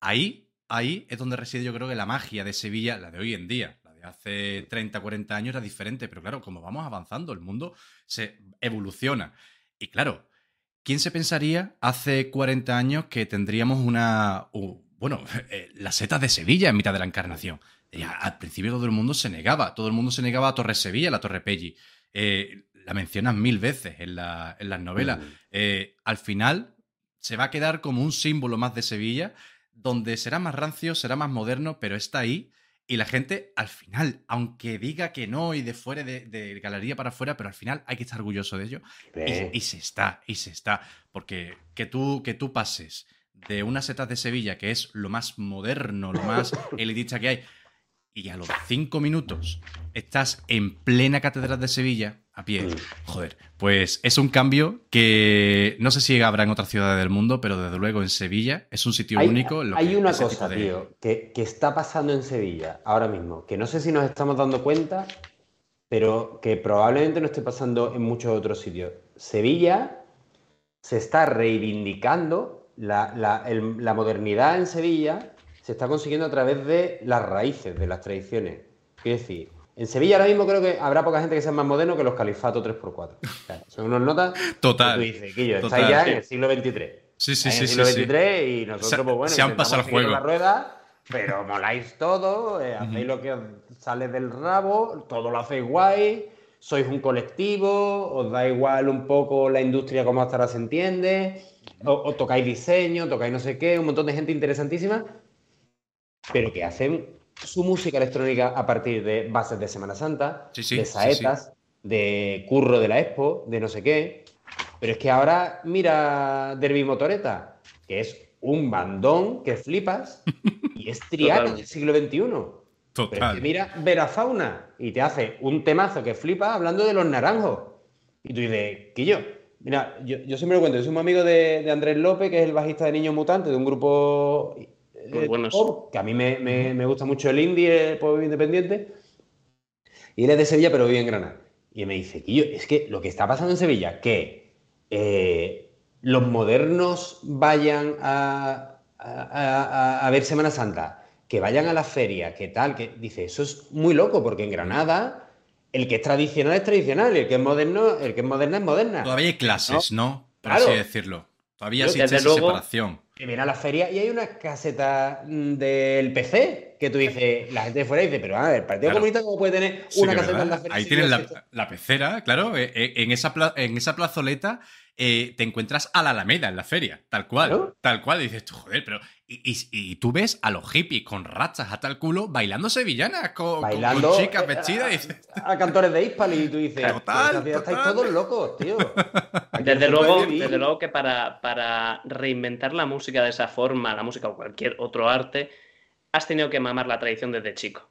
ahí, ahí es donde reside yo creo que la magia de Sevilla, la de hoy en día. La de hace 30, 40 años era diferente, pero claro, como vamos avanzando, el mundo se evoluciona. Y claro, ¿quién se pensaría hace 40 años que tendríamos una... bueno, eh, las setas de Sevilla en mitad de la encarnación? Al principio todo el mundo se negaba, todo el mundo se negaba a Torre Sevilla, a la Torre Pelli. Eh, la mencionan mil veces en, la- en las novelas. Eh, al final se va a quedar como un símbolo más de Sevilla, donde será más rancio, será más moderno, pero está ahí. Y la gente, al final, aunque diga que no y de fuera de, de galería para afuera, pero al final hay que estar orgulloso de ello. Y, y se está, y se está. Porque que tú, que tú pases de unas setas de Sevilla, que es lo más moderno, lo más elitista que hay, y a los cinco minutos estás en plena catedral de Sevilla, a pie. Mm. Joder, pues es un cambio que no sé si habrá en otras ciudades del mundo, pero desde luego en Sevilla es un sitio Hay, único. en lo hay que una cosa, de- tío, que, que está pasando en Sevilla ahora mismo, que no sé si nos estamos dando cuenta, pero que probablemente no esté pasando en muchos otros sitios. Sevilla se está reivindicando, la, la- el- la modernidad en Sevilla se está consiguiendo a través de las raíces, de las tradiciones. Quiero decir, en Sevilla ahora mismo creo que habrá poca gente que sea más moderno que los califatos 3x4. O sea, son unas notas que Total. tú dices, Quillo, total. estáis ya Sí. en el siglo XXIII. Sí, sí, en sí, el sí, siglo sí. XXIII y nosotros, Se- pues bueno, se han pasado el juego. la rueda, pero moláis todo, eh, hacéis lo que os sale del rabo, todo lo hacéis guay, sois un colectivo, os da igual un poco la industria como hasta ahora se entiende, o, o tocáis diseño, tocáis no sé qué, un montón de gente interesantísima, pero que hacen su música electrónica a partir de bases de Semana Santa, Sí, sí, de sí, saetas, de curro de la Expo, de no sé qué. Pero es que ahora mira Derby Motoreta, que es un bandón que flipas y es Triana del siglo XXI. Pero es Total. que mira Verafauna y te hace un temazo que flipa hablando de los naranjos. Y tú dices, Quillo, mira, yo, yo siempre lo cuento, yo soy un amigo de, de Andrés López, que es el bajista de Niños Mutantes, de un grupo Muy buenos. pop, que a mí me, me- me gusta mucho el indie, el pop independiente. Y él es de Sevilla, pero vive en Granada. Y me dice, Quillo, es que lo que está pasando en Sevilla, que eh, los modernos vayan a, a- a- a ver Semana Santa, que vayan a la feria, que tal, que dice, eso es muy loco, porque en Granada el que es tradicional es tradicional, y el que es moderno, el que es moderna es moderna. Todavía hay clases, ¿no? Por Claro. así decirlo. Todavía existe esa luego- separación. Que viene a la feria y hay una caseta mm, del PC que tú dices, la gente de fuera dice, pero a ver, el Partido Claro. Comunista cómo puede tener Sí, una caseta verdad. en la feria. Ahí si la, la pecera, claro. eh, eh, En esa, en esa plazoleta eh, te encuentras a la Alameda en la feria, tal cual, Claro. tal cual. Y dices tú, joder, pero. Y, y- y tú ves a los hippies con rachas a tal culo bailando sevillanas con, con- Bailando. con chicas eh, vestidas. y a- dices, A, cantores de Hispal y tú dices, Total, "Pues, estáis total. todos locos, tío. Desde luego, puede vivir". desde luego que para, para reinventar la música de esa forma, la música o cualquier otro arte, has tenido que mamar la tradición desde chico.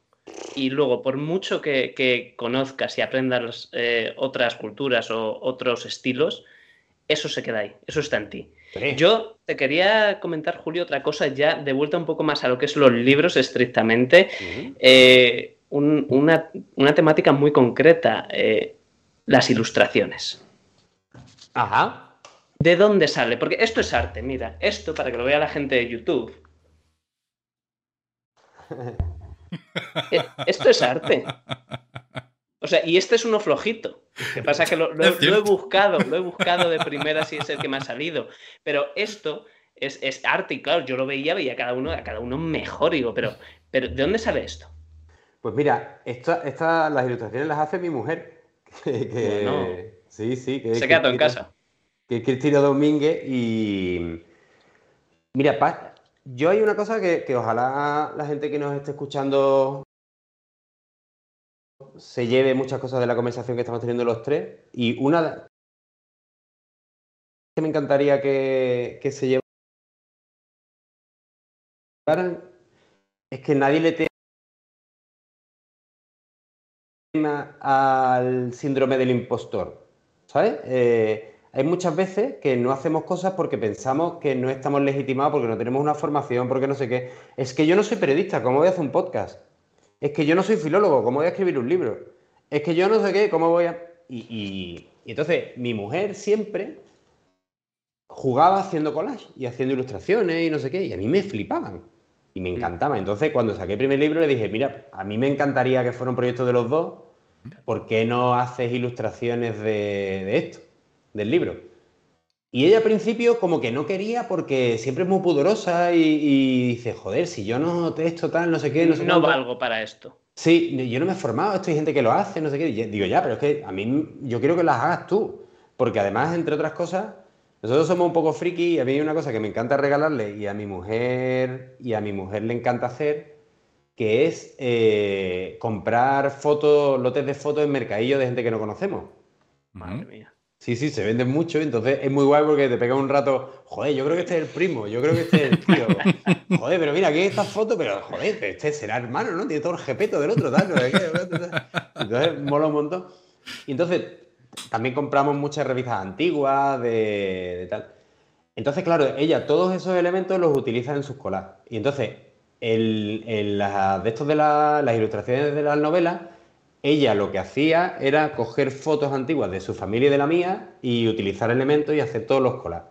Y luego, por mucho que, que conozcas y aprendas eh, otras culturas o otros estilos, eso se queda ahí, eso está en ti. Sí. Yo te quería comentar, Julio, otra cosa ya de vuelta un poco más a lo que es los libros estrictamente. Eh, un- una, una temática muy concreta, eh, las ilustraciones. Ajá. ¿De dónde sale? Porque esto es arte, mira, esto para que lo vea la gente de YouTube. Eh, Esto es arte. O sea, y este es uno flojito. Que pasa que lo, lo- Es lo he buscado, lo he buscado de primera si es el que me ha salido. Pero esto es, es arte y claro, yo lo veía, veía a cada uno, a cada uno mejor. Digo, pero, pero ¿de dónde sale esto? Pues mira, esta, esta- las ilustraciones las hace mi mujer. Que, que- Bueno. Sí, sí. Que es Se queda todo en casa. Que es Cristina Domínguez y... Mira, pa- yo hay una cosa que, que ojalá la gente que nos esté escuchando se lleve muchas cosas de la conversación que estamos teniendo los tres. Y una que me encantaría que, que se llevaran es que nadie le tema al síndrome del impostor. ¿Sabes? Eh, hay muchas veces que no hacemos cosas porque pensamos que no estamos legitimados, porque no tenemos una formación, porque no sé qué. Es que yo no soy periodista, ¿cómo voy a hacer un podcast? Es que yo no soy filólogo, ¿cómo voy a escribir un libro? Es que yo no sé qué, ¿cómo voy a...? Y, y- y entonces mi mujer siempre jugaba haciendo collage y haciendo ilustraciones y no sé qué, y a mí me flipaban y me encantaba. Entonces cuando saqué el primer libro le dije, mira, a mí me encantaría que fuera un proyecto de los dos, ¿por qué no haces ilustraciones de, de esto, del libro? Y ella al principio como que no quería porque siempre es muy pudorosa y, y dice, joder, si yo no esto tal, no sé qué, no sé No cuánto". valgo para esto. Sí, yo no me he formado, esto hay gente que lo hace, no sé qué. Y Digo, ya, pero es que a mí yo quiero que las hagas tú. Porque además, entre otras cosas, nosotros somos un poco friki y a mí hay una cosa que me encanta regalarle y a mi mujer y a mi mujer le encanta hacer, que es eh, comprar fotos, lotes de fotos en mercadillo de gente que no conocemos. Madre mía. Sí, sí, se venden mucho, entonces es muy guay porque te pega un rato, joder, yo creo que este es el primo, yo creo que este es el tío. Joder, pero mira, aquí hay esta foto, pero joder, este será hermano, ¿no? Tiene todo el jepeto del otro, tal, no sé qué, Entonces mola un montón. Y entonces también compramos muchas revistas antiguas de, de tal. Entonces, claro, ella todos esos elementos los utiliza en sus colas. Y entonces, el, de estos de la- las ilustraciones de las novelas, ella lo que hacía era coger fotos antiguas de su familia y de la mía y utilizar elementos y hacer todos los colas.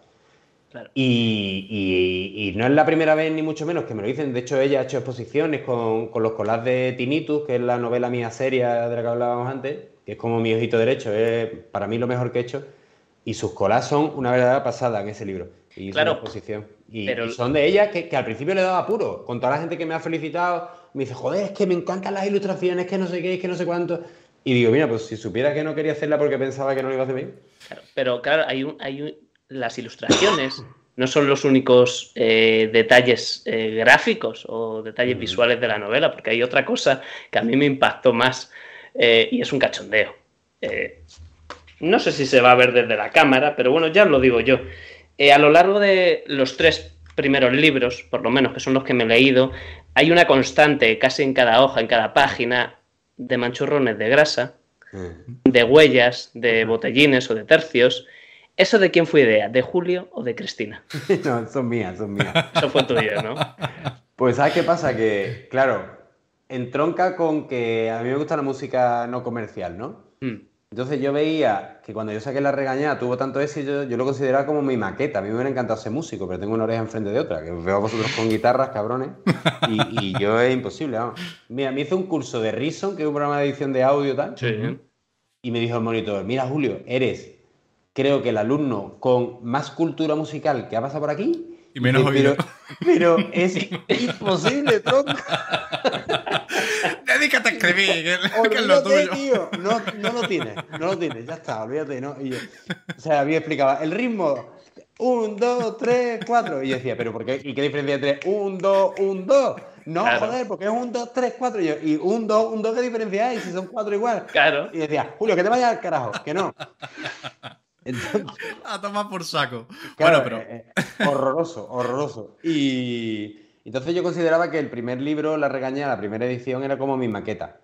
Claro. Y, y- y no es la primera vez ni mucho menos que me lo dicen. De hecho, ella ha hecho exposiciones con, con los colas de Tinnitus, que es la novela mía seria de la que hablábamos antes, que es como mi ojito derecho, es para mí lo mejor que he hecho. Y sus colas son una verdadera pasada en ese libro. Y Claro, una exposición. Y, pero- y son de ella que, que al principio le daba apuro. Con toda la gente que me ha felicitado, me dice, joder, es que me encantan las ilustraciones, que no sé qué, es que no sé cuánto. Y digo, mira, pues si supiera que no quería hacerla porque pensaba que no lo iba a hacer bien. Claro, pero claro, hay un, hay un- las ilustraciones no son los únicos eh, detalles eh, gráficos o detalles visuales de la novela, porque hay otra cosa que a mí me impactó más eh, y es un cachondeo. No sé si se va a ver desde la cámara, pero bueno, ya os lo digo yo. A lo largo de los tres primeros libros, por lo menos que son los que me he leído, hay una constante, casi en cada hoja, en cada página, de manchurrones de grasa, de huellas, de botellines o de tercios. ¿Eso de quién fue idea? ¿De Julio o de Cristina? no, son mías, son mías. Eso fue tuyo, ¿no? Pues ¿sabes qué pasa? Que, claro, entronca con que a mí me gusta la música no comercial, ¿no? Mm. Entonces yo veía que cuando yo saqué La Regañada tuvo tanto éxito, yo lo consideraba como mi maqueta. A mí me hubiera encantado ser músico, pero tengo una oreja enfrente de otra, que veo a vosotros con guitarras, cabrones, y, y yo es imposible, vamos. Mira, me hice un curso de Reason, que es un programa de edición de audio tal, Sí. y me dijo el monitor, mira Julio, eres, creo que el alumno con más cultura musical que ha pasado por aquí, Y menos pero, pero es imposible, tronco. Dedícate a escribir, que, que es lo tuyo. tío. No, no lo tienes, no lo tienes, ya está, olvídate, ¿no? Y yo, o sea, a mí me explicaba el ritmo. Un, dos, tres, cuatro. Y yo decía, ¿pero por qué? ¿Y qué diferencia entre un, dos, un, dos? No, Claro. joder, porque es un, dos, tres, cuatro. Y yo, ¿y un, dos, un, dos qué diferencia hay si son cuatro igual? Claro. Y decía, Julio, que te vayas al carajo, que no. Entonces, A tomar por saco. Claro, bueno, pero. eh, eh, horroroso, horroroso. Y entonces yo consideraba que el primer libro, La Regaña, la primera edición, era como mi maqueta.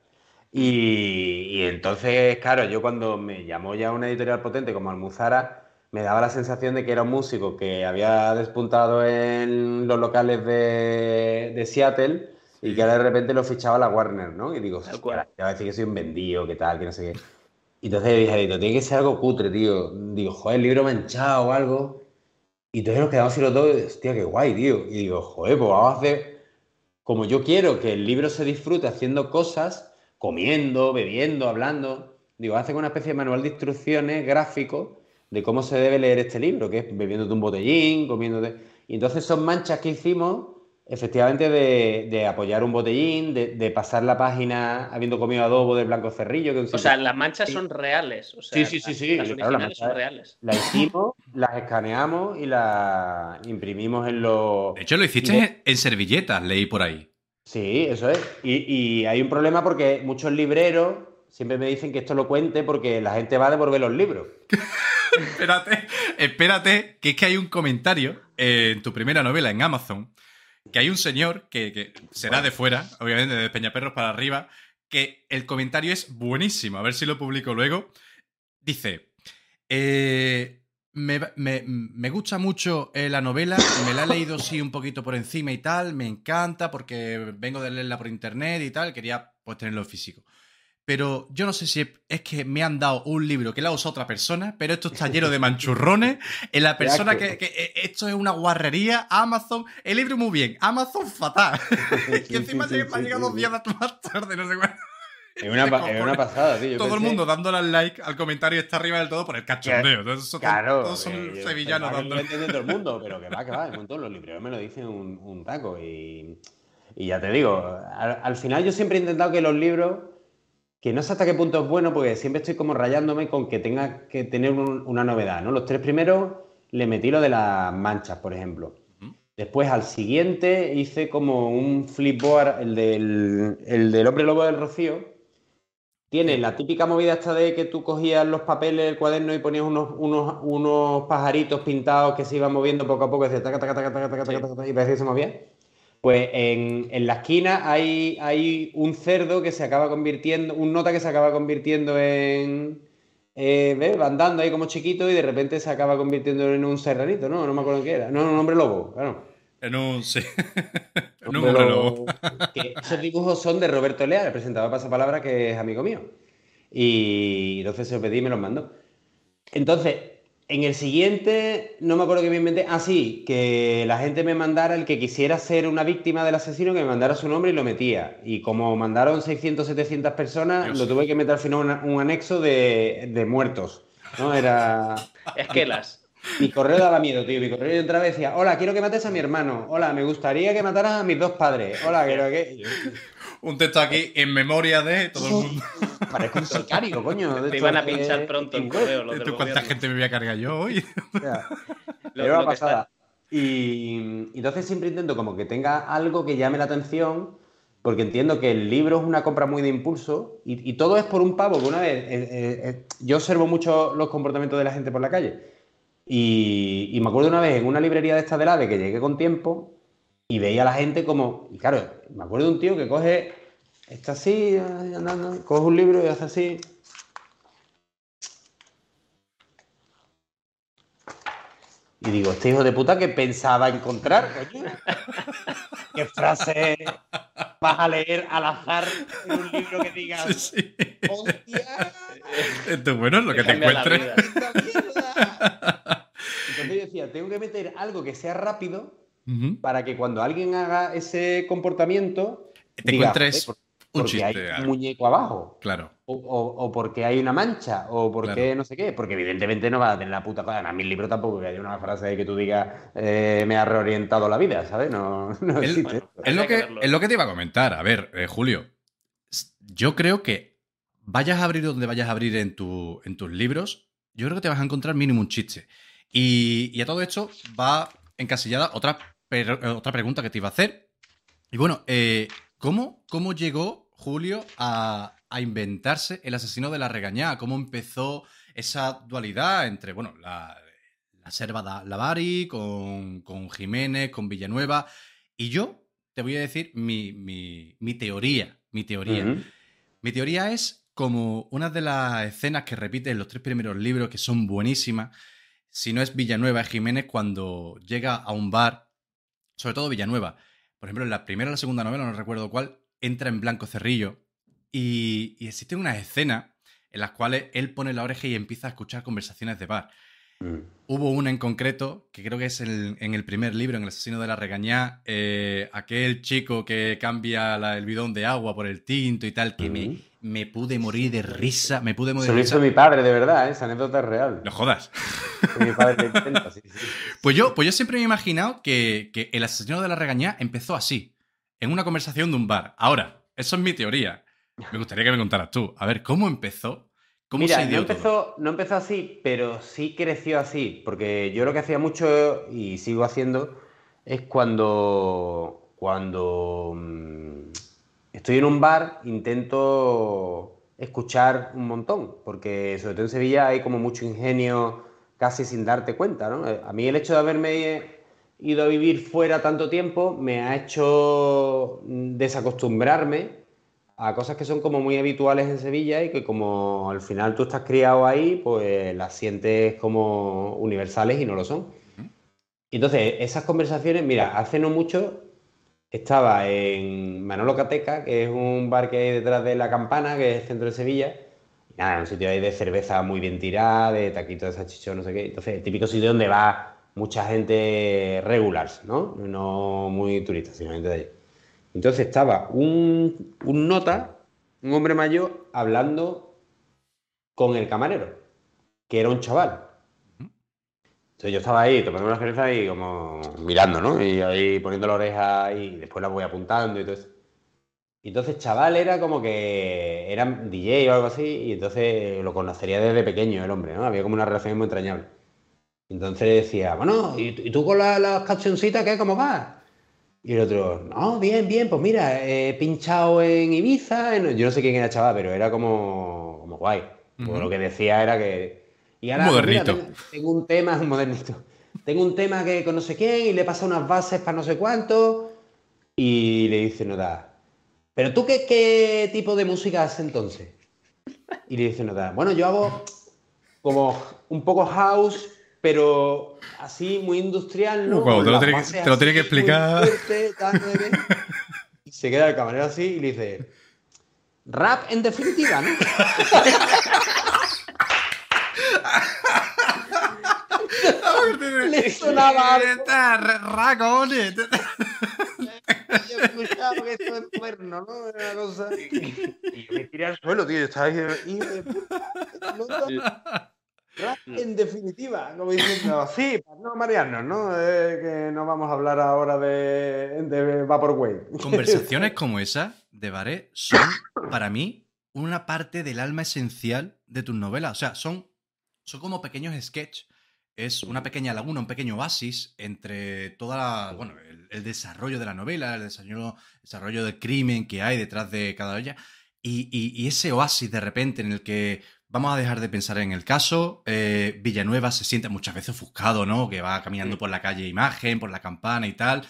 Y, y entonces, claro, yo cuando me llamó ya una editorial potente como Almuzara, me daba la sensación de que era un músico que había despuntado en los locales de, de Seattle y que ahora de repente lo fichaba la Warner, ¿no? Y digo, Tal cual. "Hostia, ya va a decir que soy un vendido, que tal, que no sé qué. Y entonces dije, "Edito, tiene que ser algo cutre, tío. Digo, joder, el libro manchado o algo. Y entonces nos quedamos así los dos, hostia, qué guay, tío. Y digo, joder, pues vamos a hacer. Como yo quiero que el libro se disfrute haciendo cosas, comiendo, bebiendo, hablando. Digo, hacen una especie de manual de instrucciones gráfico de cómo se debe leer este libro, que es bebiéndote un botellín, comiéndote. Y entonces son manchas que hicimos, efectivamente, de, de apoyar un botellín, de, de pasar la página habiendo comido adobo de blanco cerrillo. Que O sea, las manchas son reales. O sea, Sí, sí, sí, las- sí, Las claro, la originales mancha- son reales. la hicimos, las escaneamos y las imprimimos en los. De hecho, lo hiciste de- en, en servilletas, leí por ahí. Sí, eso es. Y, y hay un problema porque muchos libreros siempre me dicen que esto lo cuente porque la gente va a devolver los libros. Espérate, espérate, que es que hay un comentario eh, en tu primera novela en Amazon, que hay un señor que, que será de fuera, obviamente de Peñaperros para arriba, que el comentario es buenísimo, a ver si lo publico luego. Dice, eh, me, me- me gusta mucho eh, la novela, me la he leído sí un poquito por encima y tal, me encanta porque vengo de leerla por internet y tal, quería pues tenerlo físico. Pero yo no sé si es que me han dado un libro que la usa otra persona, pero esto está lleno de manchurrones. En la persona que, que- eh, esto es una guarrería, Amazon, el libro muy bien, Amazon fatal. Sí, que encima sí, sí, ha llegado dos días más tarde, no sé cuándo. Es una, pa- es una pasada, tío. Todo el mundo dándole al like al comentario está arriba del todo por el cachondeo. Entonces, Claro, todos son sevillanos dándole. entiende todo el mundo, pero que va, que va, un montón. Los libreros me lo dicen un, un taco. Y, y ya te digo, al, al final yo siempre he intentado que los libros, que no sé hasta qué punto es bueno, porque siempre estoy como rayándome con que tenga que tener una novedad, ¿no? Los tres primeros le metí lo de las manchas, por ejemplo. Después al siguiente hice como un flipboard, el del, el del hombre lobo del rocío. Tiene la típica movida esta de que tú cogías los papeles, el cuaderno y ponías unos, unos, unos pajaritos pintados que se iban moviendo poco a poco, y, decía, taca, taca, taca, y parecía que se movía. Pues en, en la esquina hay, hay un cerdo que se acaba convirtiendo, un nota que se acaba convirtiendo en. Eh, ¿ves? Va andando ahí como chiquito y de repente se acaba convirtiendo en un serranito, ¿no? No me acuerdo qué era. No, un hombre lobo, claro. En un. Sí. en un Hombre lobo. Que esos dibujos son de Roberto Leal, el presentador de Pasapalabra, que es amigo mío. Y entonces se lo pedí y me los mandó. Entonces, en el siguiente, no me acuerdo que me inventé. Ah, sí, que la gente me mandara el que quisiera ser una víctima del asesino, que me mandara su nombre y lo metía. Y como mandaron 600, 700 personas, Dios. lo tuve que meter al final una- un anexo de, de muertos. ¿no? Era. Esquelas. Mi correo daba miedo, tío. Mi correo entraba y decía, hola, quiero que mates a mi hermano. Hola, me gustaría que mataras a mis dos padres. Hola, quiero que... Un texto aquí en memoria de todo el mundo. Parezco un sicario, coño. de Te iban a de- pinchar pronto el en correo, los ¿Tú ¿Cuánta gobierno. gente me voy a cargar yo hoy? O sea, Lo- lo que pasada. Y, y entonces siempre intento como que tenga algo que llame la atención, porque entiendo que el libro es una compra muy de impulso y, y todo es por un pavo, que una vez eh, eh, eh, yo observo mucho los comportamientos de la gente por la calle. Y, y me acuerdo una vez en una librería de esta del AVE que llegué con tiempo y veía a la gente como, y claro, me acuerdo de un tío que coge, está así, andando, coge un libro y hace así. Y digo, este hijo de puta que pensaba encontrar, coño. ¿Qué frase vas a leer al azar en un libro que diga, Sí, sí. hostia, Esto es bueno, lo que te encuentres. Entonces yo decía, tengo que meter algo que sea rápido para que cuando alguien haga ese comportamiento Te diga, encuentres "Joder, Un porque chiste, hay un muñeco abajo. Claro. O, o- o porque hay una mancha, o porque Claro. no sé qué, porque evidentemente no va a tener la puta cosa. Además, mi libro tampoco que haya una frase ahí que tú digas eh, me ha reorientado la vida, ¿sabes? No, no El- existe. bueno. Es lo, que es lo que te iba a comentar. A ver, eh, Julio. Yo creo que vayas a abrir donde vayas a abrir en, tu, en tus libros, yo creo que te vas a encontrar mínimo un chiste. Y, y a todo esto va encasillada otra, per- eh, otra pregunta que te iba a hacer. Y bueno, eh, ¿cómo, ¿cómo llegó Julio a, a inventarse el asesino de la regañada? ¿Cómo empezó esa dualidad entre, bueno, la, la serva da- Lavari con, con Jiménez, con Villanueva? Y yo te voy a decir mi, mi- mi teoría. Mi teoría. Mi teoría es como una de las escenas que repite en los tres primeros libros, que son buenísimas. Si no es Villanueva, es Jiménez cuando llega a un bar, sobre todo Villanueva. Por ejemplo, en la primera o la segunda novela, no recuerdo cuál, entra en blanco cerrillo y, y existen unas escenas en las cuales él pone la oreja y empieza a escuchar conversaciones de bar. Mm. Hubo una en concreto, que creo que es el- en el primer libro, en El asesino de la regañá, eh, aquel chico que cambia la- el bidón de agua por el tinto y tal, que me, Ujú. me pude morir de risa, me pude morir Se de lo risa. hizo mi padre, de verdad, ¿eh? esa anécdota es real. No jodas. Mi padre intenta, sí, sí. Pues yo, pues yo siempre me he imaginado que, que el asesino de la regañá empezó así, en una conversación de un bar. Ahora, eso es mi teoría. Me gustaría que me contaras tú. A ver, ¿cómo empezó? ¿Cómo Mira, se no dio todo? empezó, no empezó así, pero sí creció así, porque yo lo que hacía mucho y sigo haciendo es cuando, cuando mm, estoy en un bar, intento escuchar un montón, porque sobre todo en Sevilla hay como mucho ingenio casi sin darte cuenta, ¿no? A mí el hecho de haberme ido a vivir fuera tanto tiempo me ha hecho mm, desacostumbrarme a cosas que son como muy habituales en Sevilla y que como al final tú estás criado ahí, pues las sientes como universales y no lo son. Y entonces, esas conversaciones, mira, hace no mucho estaba en Manolo Cateca, que es un bar que hay detrás de La Campana, que es el centro de Sevilla. Y nada, un sitio ahí de cerveza muy bien tirada, de taquitos de salchichón, no sé qué. Entonces, el típico sitio donde va mucha gente regular, ¿no? No muy turista, sino gente de allí. Entonces estaba un, un nota, un hombre mayor, hablando con el camarero, que era un chaval. Entonces yo estaba ahí tomando una cerveza y como mirando, ¿no? Y ahí poniendo la oreja y después la voy apuntando y todo eso. Y entonces chaval era como que era DJ o algo así y entonces lo conocería desde pequeño el hombre, ¿no? Había como una relación muy entrañable. Entonces decía, bueno, ¿y, y tú con la- las cancioncitas qué? ¿Cómo vas? Y el otro, no, bien, bien, pues mira, he pinchado en Ibiza. en-". Yo no sé quién era chaval, pero era como, como guay. Pues Ujú. lo que decía era que. Y ahora, Un pues mira, modernito. tengo, tengo un tema, un modernito. Tengo un tema que con no sé quién y le pasa unas bases para no sé cuánto. Y le dice Nota, ¿pero tú qué, qué tipo de música haces entonces? Y le dice Nota, bueno, yo hago como un poco house, pero así muy industrial, ¿no? Te lo tiene que- bases te lo tiene que así, muy explicar. fuerte. Y se queda el camarero así y le dice, rap en definitiva, ¿no? Le sonaba algo. Racones. Yo he escuchado que esto es cuerno, ¿no? Era una cosa. Y me tiré al suelo, tío. Yo estaba ahí, hijo de puta, nota. Rap en definitiva, como diciendo, sí, para no marearnos, ¿no? Eh, que no vamos a hablar ahora de, de Vaporwave. Conversaciones como esa de Baré son, para mí, una parte del alma esencial de tus novelas. O sea, son, son como pequeños sketches. Es una pequeña laguna, un pequeño oasis entre toda la, bueno, el, el desarrollo de la novela, el desarrollo, desarrollo del crimen que hay detrás de cada ella. Y, y- y ese oasis de repente en el que vamos a dejar de pensar en el caso. eh, Villanueva se siente muchas veces ofuscado, ¿no? Que va caminando por la calle Imagen, por la campana y tal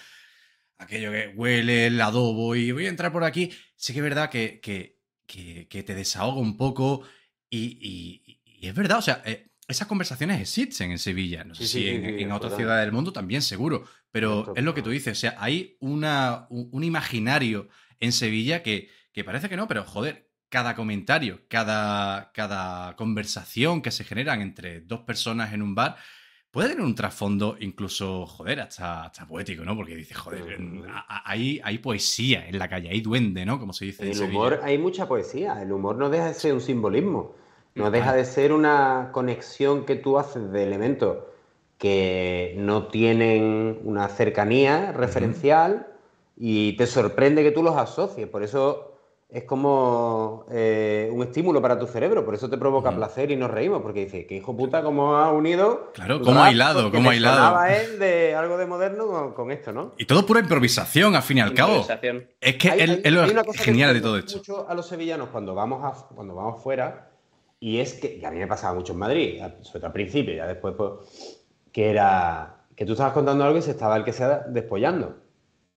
aquello que huele el adobo y voy a entrar por aquí. Sí que es verdad que, que, que- que te desahoga un poco y, y- y es verdad, o sea, eh, esas conversaciones existen en Sevilla. No sé Sí, si sí, en, otras ciudades del mundo también seguro, pero es lo que tú dices, o sea, hay una, un, un imaginario en Sevilla que, que parece que no, pero joder, cada comentario, cada, cada conversación que se generan entre dos personas en un bar, puede tener un trasfondo incluso, joder, hasta, hasta poético, ¿no? Porque dice, joder, Mm. hay, hay poesía en la calle, hay duende, ¿no? Como se dice En el Sevilla. humor hay mucha poesía. El humor no deja de ser un simbolismo. No Vale. deja de ser una conexión que tú haces de elementos que no tienen una cercanía referencial y te sorprende que tú los asocies. Por eso es como eh, un estímulo para tu cerebro. Por eso te provoca Ujú. placer y nos reímos. Porque dice, que hijo puta, cómo ha unido. Claro, cómo ha hilado, cómo ha hilado. él de algo de moderno con, con esto, ¿no? Y todo pura improvisación, al fin y al cabo. Improvisación. Es que Hay- es hay- es lo hay una cosa que genial de todo esto. mucho a los sevillanos cuando vamos a, cuando vamos fuera y es que y a mí me pasaba mucho en Madrid, sobre todo al principio, ya después pues, que era que tú estabas contando algo y se estaba el que sea despollando.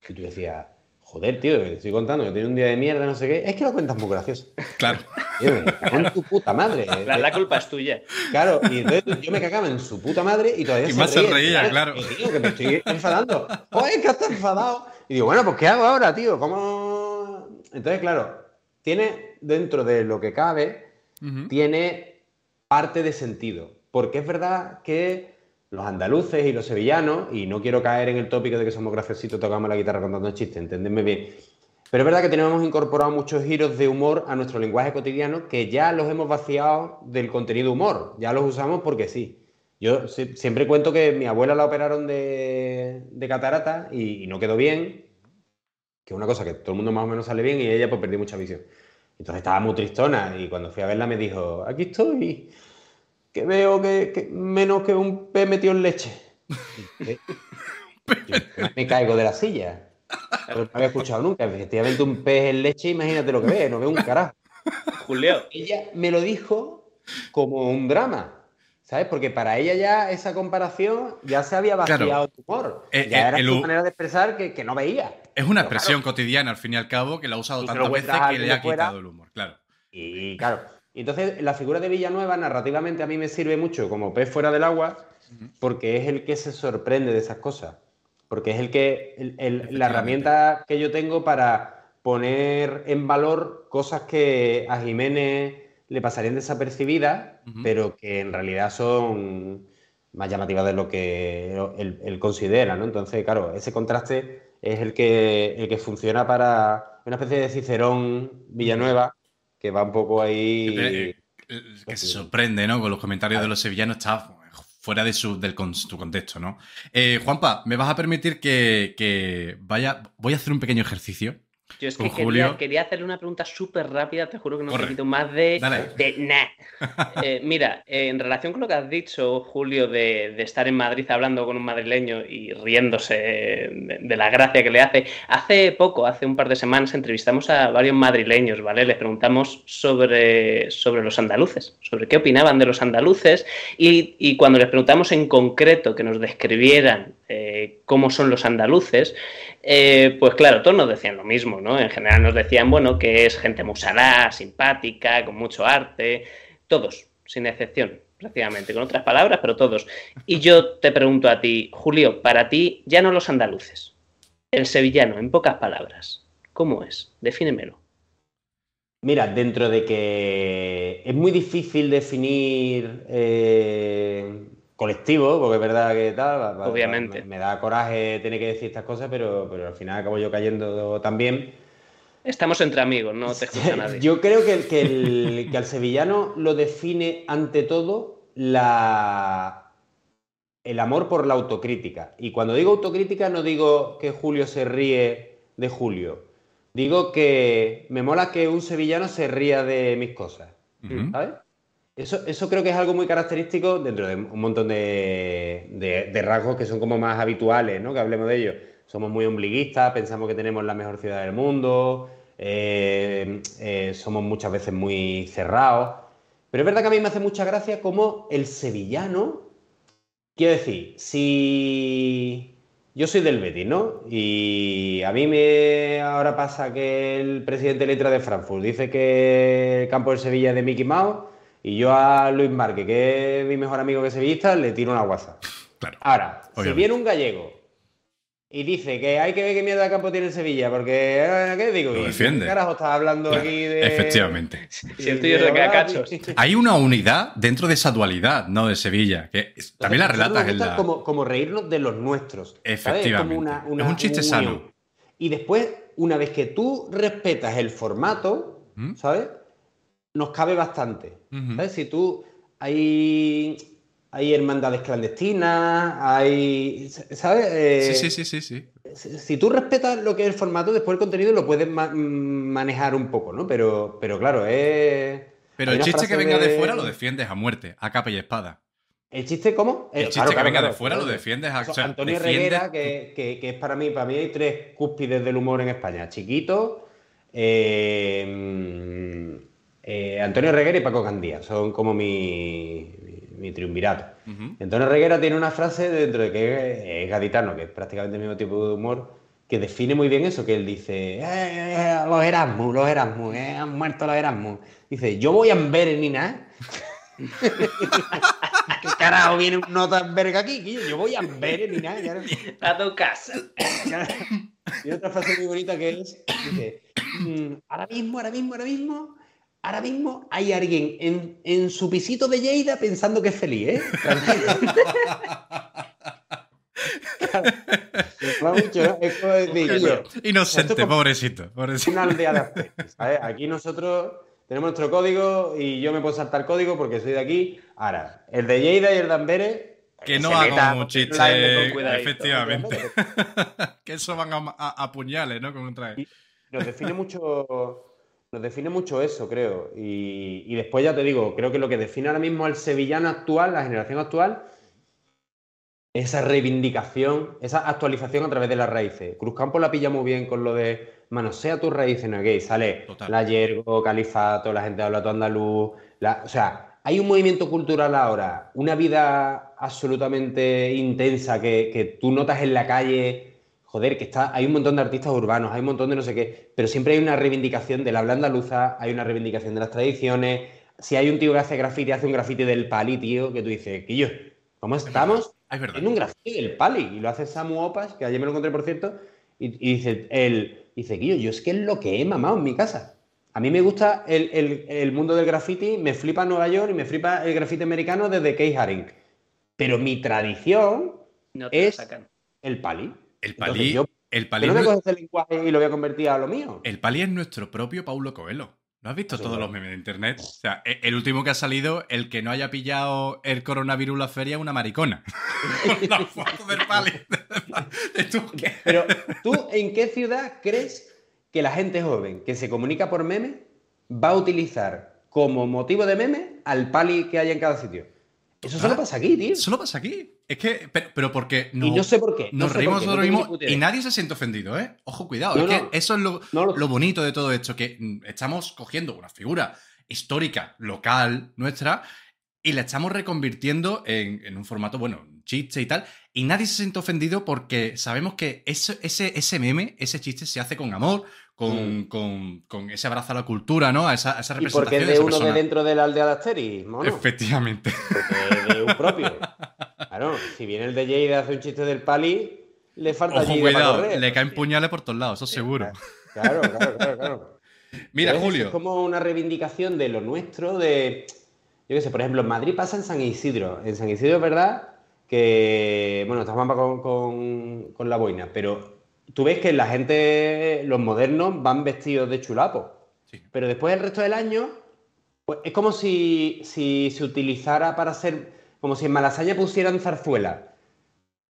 Y tú decías, joder, tío, que te estoy contando que tiene un día de mierda, no sé qué. Es que lo cuentas muy gracioso. Claro. Tío, me en tu puta madre. La, la culpa es tuya. Claro, y entonces yo me cagaba en su puta madre y todavía Y más se reía, claro. Tío, que me estoy enfadando. Joder, que estás enfadado. Y digo, bueno, pues ¿qué hago ahora, tío? ¿Cómo...? Entonces, claro, tiene, dentro de lo que cabe, tiene parte de sentido. Porque es verdad que los andaluces y los sevillanos, y no quiero caer en el tópico de que somos graciositos, tocamos la guitarra contando chistes, entendedme bien. Pero es verdad que tenemos incorporado muchos giros de humor a nuestro lenguaje cotidiano que ya los hemos vaciado del contenido humor. Ya los usamos porque sí. Yo si- siempre cuento que mi abuela la operaron de, catarata y, y no quedó bien, que es una cosa que todo el mundo más o menos sale bien y ella pues perdió mucha visión. Entonces estaba muy tristona y cuando fui a verla me dijo, aquí estoy, que veo que, que menos que un pez metido en leche. Me caigo de la silla. No lo había escuchado nunca. Efectivamente, un pez en leche, imagínate lo que ve, no ve un carajo. Julio, Ella me lo dijo como un drama, ¿sabes? Porque para ella ya esa comparación ya se había vaciado Claro. tu humor. Eh, ya eh, era el su manera de expresar que, que no veía. Es una Pero expresión cotidiana, al fin y al cabo, que la ha usado tantas veces que le ha fuera. quitado el humor, claro. Y claro, y entonces la figura de Villanueva narrativamente a mí me sirve mucho como pez fuera del agua porque es el que se sorprende de esas cosas. Porque es el que el- el- Efectivamente. la herramienta que yo tengo para poner en valor cosas que a Jiménez le pasarían desapercibidas, pero que en realidad son más llamativas de lo que él, él considera, ¿no? Entonces, claro, ese contraste es el que, el que funciona para una especie de Cicerón Villanueva, que va un poco ahí... Eh, eh, que se sorprende, ¿no? Con los comentarios de los sevillanos está fuera de su, del con- su contexto, ¿no? Eh, Juanpa, ¿me vas a permitir que, que vaya... Voy a hacer un pequeño ejercicio. Yo es que quería, Julio. quería hacerle una pregunta súper rápida, te juro que no Corre. te quito más de, de nah. Eh, mira, eh, en relación con lo que has dicho, Julio, de, de estar en Madrid hablando con un madrileño y riéndose de, de la gracia que le hace, hace poco, hace un par de semanas, entrevistamos a varios madrileños, ¿vale? Les preguntamos sobre, sobre los andaluces, sobre qué opinaban de los andaluces y, y cuando les preguntamos en concreto que nos describieran eh, cómo son los andaluces, pues claro, todos nos decían lo mismo, En general nos decían, bueno, que es gente musalá, simpática, con mucho arte, todos, sin excepción, prácticamente, con otras palabras, pero todos. Y yo te pregunto a ti, Julio, para ti, ya no los andaluces, el sevillano, en pocas palabras, ¿cómo es? Defínemelo. Mira, dentro de que es muy difícil definir eh, colectivo, porque es verdad que tal, Obviamente. Me, me da coraje tener que decir estas cosas, pero, pero al final acabo yo cayendo también. Estamos entre amigos, no te escucha nadie. Yo creo que, el- que, el- que al sevillano lo define ante todo la, el amor por la autocrítica. Y cuando digo autocrítica no digo que Julio se ríe de Julio. Digo que me mola que un sevillano se ría de mis cosas. ¿Sabes? Eso, eso creo que es algo muy característico dentro de un montón de, rasgos que son como más habituales, ¿no? Que hablemos de ellos. Somos muy ombliguistas, pensamos que tenemos la mejor ciudad del mundo, eh, eh, somos muchas veces muy cerrados. Pero es verdad que a mí me hace mucha gracia como el sevillano, quiero decir, si yo soy del Betis, ¿no? Y a mí me ahora pasa que el presidente de letra de Frankfurt dice que el campo del Sevilla es de Mickey Mouse y yo a Luis Marque, que es mi mejor amigo que es sevillista, le tiro una WhatsApp. Claro. Ahora, si viene un gallego y dice que hay que ver qué mierda de campo tiene el Sevilla, porque, eh, ¿qué digo? Lo ¿Y defiende. ¿Qué carajo estás hablando aquí de...? Efectivamente. Si el tuyo se queda cachos. Hay una unidad dentro de esa dualidad, ¿no? De Sevilla, que también la relatas en la... Como, como reírnos de los nuestros. ¿sabes? Es como Efectivamente. Es un chiste unión. sano. Y después, una vez que tú respetas el formato, ¿Mm? ¿sabes? Nos cabe bastante. ¿Sabes? Si tú hay, hay hermandades clandestinas, hay. ¿Sabes? Eh, Sí, sí, sí, sí, sí. si, si tú respetas lo que es el formato, después el contenido lo puedes ma- mm, manejar un poco, ¿no? Pero, pero claro, es. Pero el chiste que venga de fuera lo defiendes a muerte, a capa y espada. ¿El chiste cómo? El Eh, chiste claro, que claro, venga de fuera lo defiendes a o sea, Antonio Reguera, que, que- que es para mí, para mí hay tres cúspides del humor en España. Chiquito, eh, eh, Antonio Reguera y Paco Candía. Son como mi, mi, mi triunvirato. Antonio Reguera tiene una frase dentro de que es, gaditano, que es prácticamente el mismo tipo de humor, que define muy bien eso, que él dice, "Eh, eh, los Erasmus, los Erasmus, han muerto los Erasmus. Dice, yo voy a ver ni nada. ¿Qué carajo viene un nota verga aquí? Yo, voy a ver ni nada. A tu casa. Y otra frase muy bonita que es, dice, "Mm, ahora mismo, ahora mismo, ahora mismo, ahora mismo hay alguien en, en su pisito de Lleida pensando que es feliz, ¿eh? Tranquilo. Mucho, ¿no? Es como decir, "Coño, Inocente, como- pobrecito. pobrecito. una aldea de aspectos, ¿sabes? Aquí nosotros tenemos nuestro código y yo me puedo saltar código porque soy de aquí. Ahora, el de Lleida y el de Amberes... Que no se hagamos meta un chiste, efectivamente. que eso van a, a- a puñales, ¿no? Contra él. Nos define mucho, nos define mucho eso, creo. Y, y después ya te digo, creo que lo que define ahora mismo al sevillano actual, la generación actual, es esa reivindicación, esa actualización a través de las raíces. Cruzcampo la pilla muy bien con lo de manosea tus raíces, ¿no? Que sale Total. la Yergo, Califato, la gente habla todo andaluz. la- o sea, hay un movimiento cultural ahora, una vida absolutamente intensa que, que tú notas en la calle. Joder, que está, hay un montón de artistas urbanos, hay un montón de no sé qué, pero siempre hay una reivindicación de la habla andaluza, hay una reivindicación de las tradiciones. Si hay un tío que hace grafiti, hace un grafiti del pali, tío, que tú dices, Quillo, ¿cómo estamos? Es verdad. Tiene un grafiti del Pali y lo hace Samu Opas, que ayer me lo encontré, por cierto, y, y dice, él, dice, Guillo, yo es que es lo que he mamado en mi casa. A mí me gusta el, el- el mundo del graffiti, me flipa Nueva York y me flipa el graffiti americano desde Keith Haring. Pero mi tradición, No te lo Es- sacan. el Pali. El Entonces, palí, yo- el Yo palí, no me ese lenguaje y lo voy a convertir a lo mío. el palí es nuestro propio Paulo Coelho. ¿No has visto todos los memes de internet? O sea, e- el último que ha salido, el que no haya pillado el coronavirus en la feria, es una maricona. la foto del palí. ¿De tú qué? Pero, ¿tú en qué ciudad crees que la gente joven que se comunica por meme va a utilizar como motivo de meme al pali que hay en cada sitio? Eso solo pasa aquí, tío. Solo pasa aquí. Es que, pero, pero porque y no sé por qué. no Nos sé reímos no nosotros mismos y nadie se siente ofendido, ¿eh? Ojo, cuidado. No, es no. que eso es lo, No lo- lo bonito de todo esto, que mm, estamos cogiendo una figura histórica, local, nuestra, y la estamos reconvirtiendo en, en un formato, bueno, chiste y tal, y nadie se siente ofendido porque sabemos que eso- ese, ese meme, ese chiste se hace con amor, con, con- con ese abrazo a la cultura, ¿no? A esa, a esa Mm. Y representación porque es de de esa uno de dentro de la aldea de Asteris, mono. Efectivamente. Porque de un propio. Claro, si viene el de Jay y hace un chiste del pali, le falta Ojo, para cuidado, correr. le caen puñales por todos lados, eso seguro. Claro, claro, claro, claro. Mira. Julio. Es como una reivindicación de lo nuestro, de. Yo qué sé, por ejemplo, en Madrid pasa en San Isidro. En San Isidro es verdad que. Bueno, estamos con, con, con la boina, pero tú ves que la gente, los modernos, van vestidos de chulapo. Sí. Pero después el resto del año, pues es como si, si se utilizara para hacer. Como si en Malasaña pusieran zarzuela.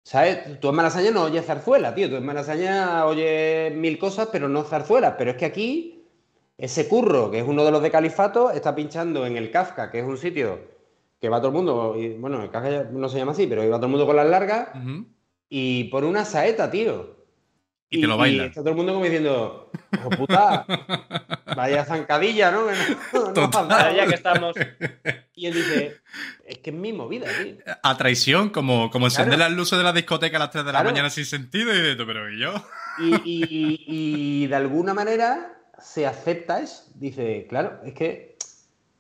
¿Sabes? Tú en Malasaña no oyes zarzuela, tío. Tú en Malasaña oyes mil cosas, pero no zarzuela. Pero es que aquí, ese curro, que es uno de los de Califato, está pinchando en el Kafka, que es un sitio que va todo el mundo. Y, bueno, el ya no se llama así, pero iba todo el mundo con las largas y pone una saeta, tío. Y te lo bailan. está todo el mundo como diciendo, "Hijo puta, vaya zancadilla, ¿no? No- no Total. has dado". Ahora ya que estamos. Y él dice, es que es mi movida, tío. A traición, como, como encender Claro. las luces de la discoteca a las 3 de la Claro. mañana sin sentido y dices, pero ¿y yo? Y, y- y de alguna manera se acepta eso. Dice, claro, es que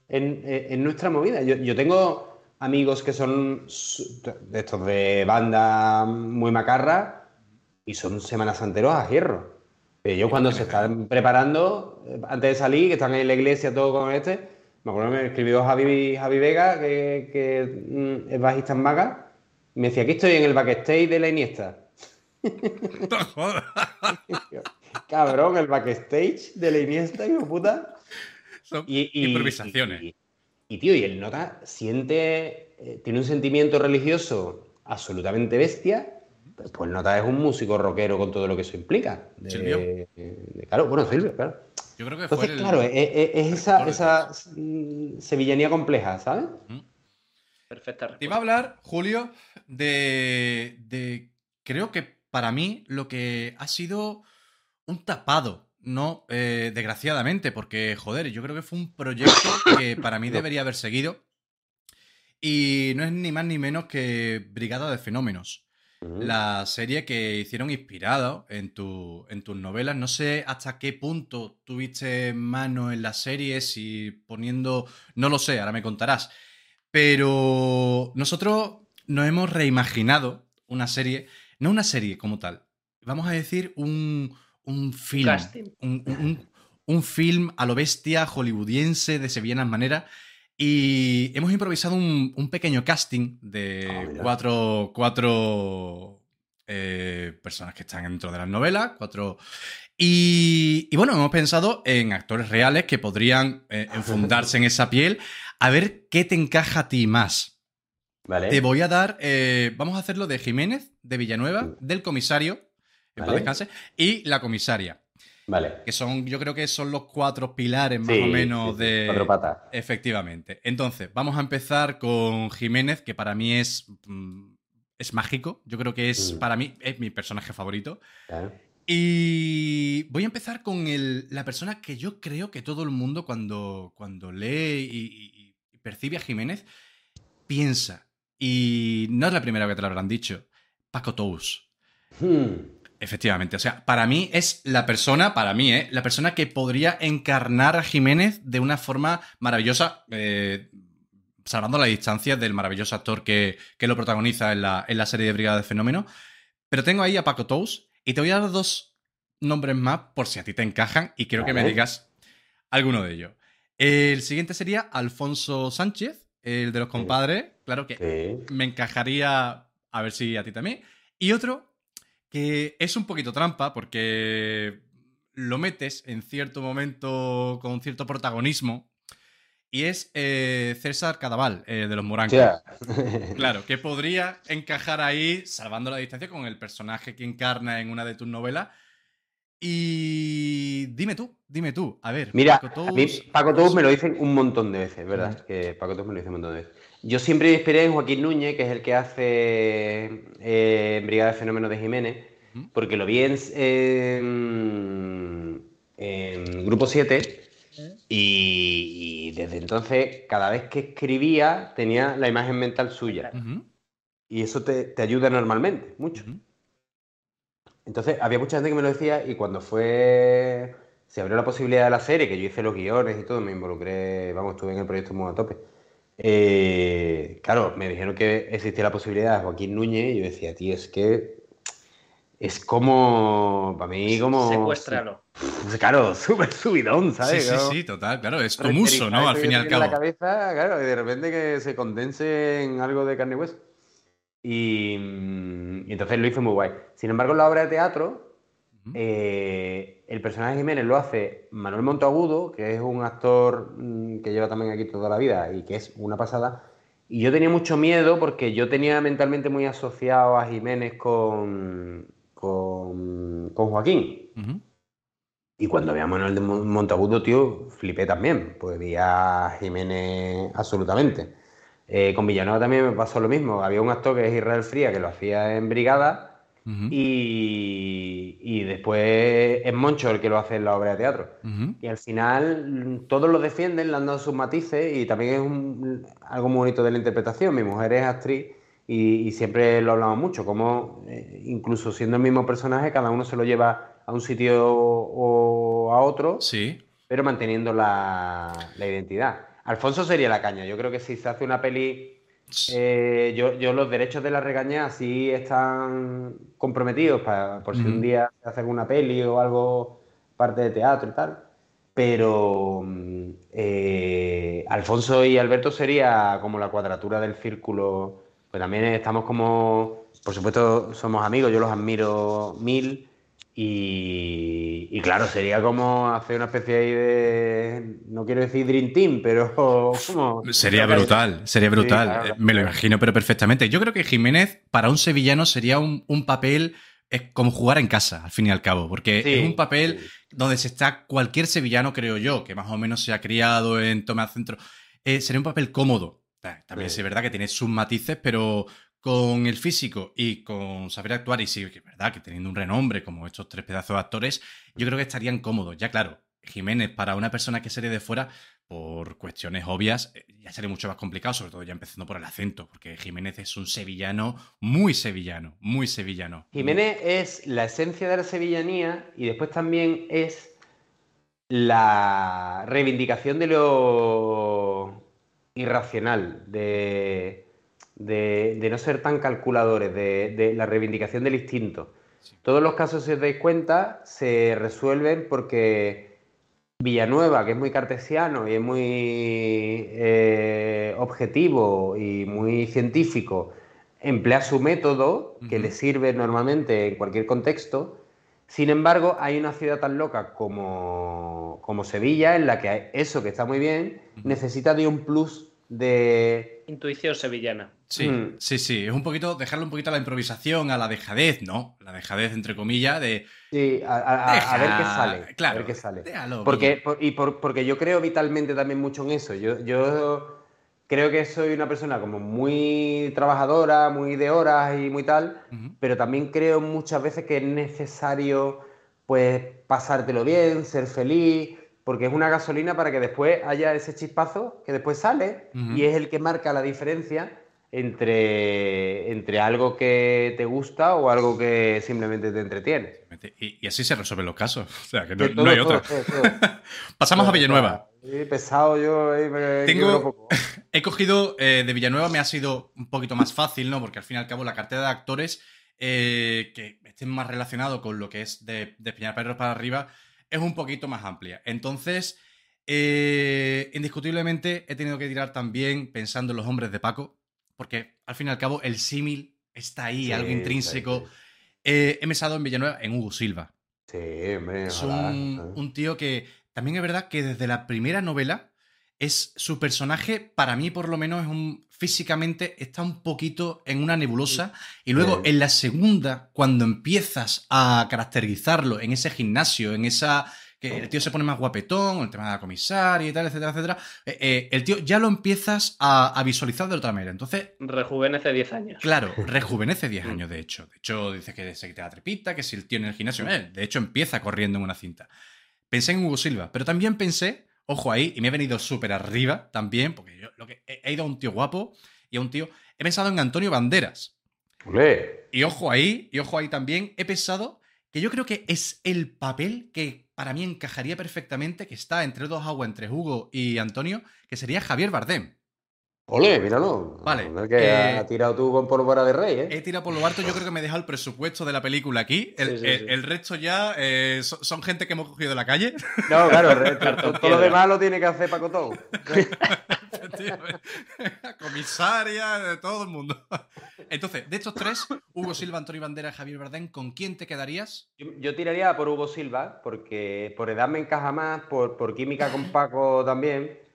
en, en nuestra movida. Yo, yo tengo amigos que son de estos de banda muy macarra y son semanas enteras a hierro. Pero yo cuando se están preparando, eh, antes de salir, que están en la iglesia todo con este, me acuerdo que me escribió Javi, Javi Vega, que, que mm, es bajista en Maga, y me decía, aquí estoy en el backstage de la Iniesta. Cabrón, el backstage de la Iniesta, hijo puta. Son Y, y- improvisaciones. Y, y, tío, y el nota siente, eh, tiene un sentimiento religioso absolutamente bestia. Pues, pues nota es un músico rockero con todo lo que eso implica. De- Silvio. de- claro, bueno, Silvio, claro. Yo creo que fue Entonces, el- claro, es, es- es esa, esa mm, sevillanía compleja, ¿sabes? Perfecta Te iba a hablar, Julio, de, de- Creo que para mí lo que ha sido un tapado, ¿no? Eh, desgraciadamente, porque, joder, yo creo que fue un proyecto que para mí debería haber seguido. Y no es ni más ni menos que Brigada de Fenómenos. La serie que hicieron inspirado en, tu, en tus novelas. No sé hasta qué punto tuviste mano en la serie, si poniendo. No lo sé, ahora me contarás. Pero nosotros nos hemos reimaginado una serie, no una serie como tal, vamos a decir un, un film. Un, un- un- film a lo bestia hollywoodiense de sevillanas maneras. Y hemos improvisado un, un pequeño casting de Ah, cuatro, cuatro eh, personas que están dentro de las novelas, cuatro... Y, y bueno, hemos pensado en actores reales que podrían eh, enfundarse en esa piel, a ver qué te encaja a ti más. Vale. Te voy a dar, eh, vamos a hacerlo de Jiménez, de Villanueva, del comisario, Vale. descanse, y la comisaria, Vale. que son, yo creo que son los cuatro pilares más Sí, o menos sí, sí, de... Cuatro patas. Efectivamente. Entonces, vamos a empezar con Jiménez, que para mí es, mm, es mágico. Yo creo que es, Mm. para mí, es mi personaje favorito. Claro. Y voy a empezar con el- la persona que yo creo que todo el mundo cuando, cuando lee y, y- y percibe a Jiménez piensa. Y no es la primera vez que te lo habrán dicho. Paco Tous. Hmm. Efectivamente, o sea, para mí es la persona, para mí, ¿eh? La persona que podría encarnar a Jiménez de una forma maravillosa, eh, salvando la distancia del maravilloso actor que, que lo protagoniza en la, en la serie de Brigada de Fenómeno. Pero tengo ahí a Paco Tous y te voy a dar dos nombres más por si a ti te encajan y quiero que me digas alguno de ellos. El siguiente sería Alfonso Sánchez, el de los compadres. Claro que Sí. me encajaría a ver si a ti también. Y otro que es un poquito trampa porque lo metes en cierto momento con cierto protagonismo y es eh, César Cadaval, eh, de los Morancos. Claro, que podría encajar ahí, salvando la distancia, con el personaje que encarna en una de tus novelas. Y dime tú, dime tú, a ver. Mira, Paco a mí Tous- Paco Tous me lo dicen un montón de veces, ¿verdad? Que Paco Tous me lo dice un montón de veces. Yo siempre me inspiré en Joaquín Núñez, que es el que hace eh, Brigada de Fenómenos de Jiménez, porque lo vi en, en- en Grupo 7 y, y desde entonces, cada vez que escribía, tenía la imagen mental suya. Y eso te, te ayuda normalmente, mucho. Entonces, había mucha gente que me lo decía y cuando fue, se abrió la posibilidad de la serie, que yo hice los guiones y todo, me involucré, vamos, estuve en el proyecto muy a tope. Eh, claro, me dijeron que existía la posibilidad de Joaquín Núñez y yo decía, tío, es que es como, para mí, como... Secuéstralo. Claro, súper subidón, Sí, ¿sabes? sí, Claro. sí, total, claro, es tu muso, ¿no? Al fin y al cabo. la cabeza, claro, y de repente que se condense en algo de carne y hueso. Y, mm, y entonces lo hizo muy guay. Sin embargo, en la obra de teatro. Eh, el personaje de Jiménez lo hace Manuel Monteagudo, que es un actor mm, que lleva también aquí toda la vida y que es una pasada. Y yo tenía mucho miedo porque yo tenía mentalmente muy asociado a Jiménez con, con, con Joaquín. Y cuando vi a Manuel de Mon- Monteagudo, tío, flipé también. Pues vi a Jiménez absolutamente. Eh, con Villanueva también me pasó lo mismo. Había un actor que es Israel Fría, que lo hacía en Brigada, Y, y después es Moncho el que lo hace en la obra de teatro. Y al final todos lo defienden, le han dado sus matices y también es un- algo muy bonito de la interpretación. Mi mujer es actriz y, y siempre lo hablamos mucho, como eh, incluso siendo el mismo personaje, cada uno se lo lleva a un sitio o a otro, Sí. pero manteniendo la, la identidad. Alfonso sería la caña. Yo creo que si se hace una peli Eh, yo, yo, los derechos de la regaña sí están comprometidos para, por si un día se hace alguna peli o algo, parte de teatro y tal. Pero mm, eh, Alfonso y Alberto sería como la cuadratura del círculo. Pues también estamos como, por supuesto, somos amigos, yo los admiro mil. Y, claro, sería como hacer una especie de. No quiero decir Dream Team, pero. Sería brutal, sería brutal. Me lo imagino, pero perfectamente. Yo creo que Jiménez, para un sevillano, sería un, papel. Es como jugar en casa, al fin y al cabo, porque es un papel donde se está cualquier sevillano, creo yo, que más o menos se ha criado en Toma Centro. Eh, sería un papel cómodo. También es verdad que tiene sus matices, pero con el físico y con saber actuar, y sí, que es verdad que teniendo un renombre como estos tres pedazos de actores, yo creo que estarían cómodos. Ya claro, Jiménez, para una persona que sería de fuera, por cuestiones obvias, eh, ya sería mucho más complicado, sobre todo ya empezando por el acento, porque Jiménez es un sevillano muy sevillano, muy sevillano. Jiménez es la esencia de la sevillanía y después también es la reivindicación de lo irracional, de de, no ser tan calculadores, de, la reivindicación del instinto. Todos los casos, si os dais cuenta, se resuelven porque Villanueva, que es muy cartesiano y es muy eh, objetivo y muy científico, emplea su método, que le sirve normalmente en cualquier contexto. Sin embargo, hay una ciudad tan loca como, como Sevilla, en la que eso que está muy bien, necesita de un plus de... Intuición sevillana. Sí, mm. sí, sí. Es un poquito, dejarle un poquito a la improvisación, a la dejadez, ¿no? La dejadez, entre comillas, de. Sí, a, ver qué sale. Claro. A ver qué sale. porque, y porque yo creo vitalmente también mucho en eso. Yo, yo creo que soy una persona como muy trabajadora, muy de horas y muy tal, pero también creo muchas veces que es necesario, pues, pasártelo bien, ser feliz porque es una gasolina para que después haya ese chispazo que después sale y es el que marca la diferencia entre, entre algo que te gusta o algo que simplemente te entretiene. Y, así se resuelven los casos. O sea, que no, hay otra. Pasamos a Villanueva. pesado yo. Tengo, he cogido eh, de Villanueva, me ha sido un poquito más fácil, ¿no? Porque al fin y al cabo la cartera de actores eh, que estén más relacionados con lo que es de, de Perros para arriba es un poquito más amplia. Entonces, eh, indiscutiblemente he tenido que tirar también pensando en los hombres de Paco, porque al fin y al cabo el símil está ahí, algo intrínseco. Eh, he mesado en Villanueva en Hugo Silva. Sí, hombre, es un, tío que también es verdad que desde la primera novela es su personaje, para mí por lo menos, es un físicamente está un poquito en una nebulosa y luego en la segunda, cuando empiezas a caracterizarlo en ese gimnasio, en esa que el tío se pone más guapetón, el tema de la comisaria y tal, etcétera, etcétera, eh, eh, el tío ya lo empiezas a, visualizar de otra manera. Entonces. Rejuvenece 10 años. Claro, rejuvenece 10 mm. años, de hecho. De hecho, dice que se te la trepita, que si el tío en el gimnasio. Eh, de hecho, empieza corriendo en una cinta. Pensé en Hugo Silva, pero también pensé, ojo ahí, y me he venido súper arriba también, porque yo lo que he, ido a un tío guapo y a un tío. He pensado en Antonio Banderas. Y ojo ahí, y ojo ahí también, he pensado que yo creo que es el papel que para mí encajaría perfectamente, que está entre dos aguas, entre Hugo y Antonio, que sería Javier Bardem. Ole, míralo. Vale. que eh, has tirado tú con pólvora de rey, ¿eh? He tirado por lo alto. Yo creo que me he dejado el presupuesto de la película aquí. El, resto ya eh, son, gente que hemos cogido de la calle. No, claro. todo, lo demás lo tiene que hacer Pacotón. Comisaria, de todo el mundo. Entonces, de estos tres, Hugo Silva, Antonio Bandera, Javier Bardem, ¿con quién te quedarías? Yo, tiraría por Hugo Silva, porque por edad me encaja más, por, química con Paco también.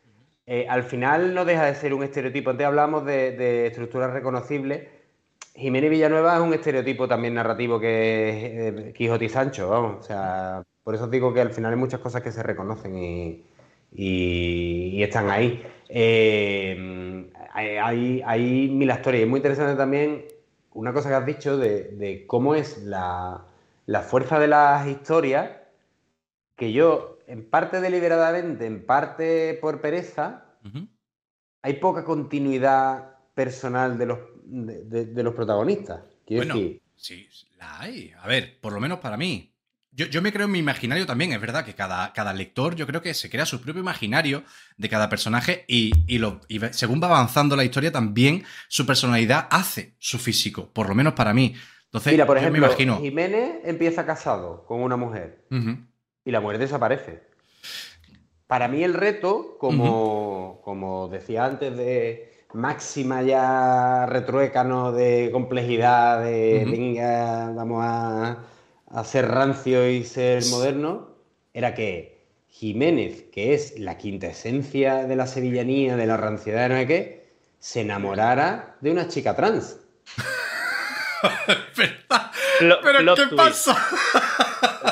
Eh, al final no deja de ser un estereotipo. Antes hablamos de, estructuras reconocibles. Jiménez Villanueva es un estereotipo también narrativo que es eh, Quijote y Sancho. O sea, por eso digo que al final hay muchas cosas que se reconocen y, están ahí. Eh, hay, hay, mil historias. Es muy interesante también una cosa que has dicho de, cómo es la, fuerza de las historias, que yo, en parte deliberadamente, en parte por pereza, hay poca continuidad personal de los, de, los protagonistas. bueno, sí, la hay. A ver, por lo menos para mí. Yo, yo me creo en mi imaginario también, es verdad que cada, cada lector yo creo que se crea su propio imaginario de cada personaje y, y lo, y según va avanzando la historia también su personalidad hace su físico, por lo menos para mí. Entonces, Mira, por yo ejemplo, me imagino... Jiménez empieza casado con una mujer Ujú, y la mujer desaparece. Para mí el reto, como, como decía antes, de máxima ya retruécano de complejidad, de venga, vamos a, a ser rancio y ser moderno, era que Jiménez, que es la quintesencia de la sevillanía, de la ranciedad, no sé qué, se enamorara de una chica trans. ¿Pero qué twist. pasa?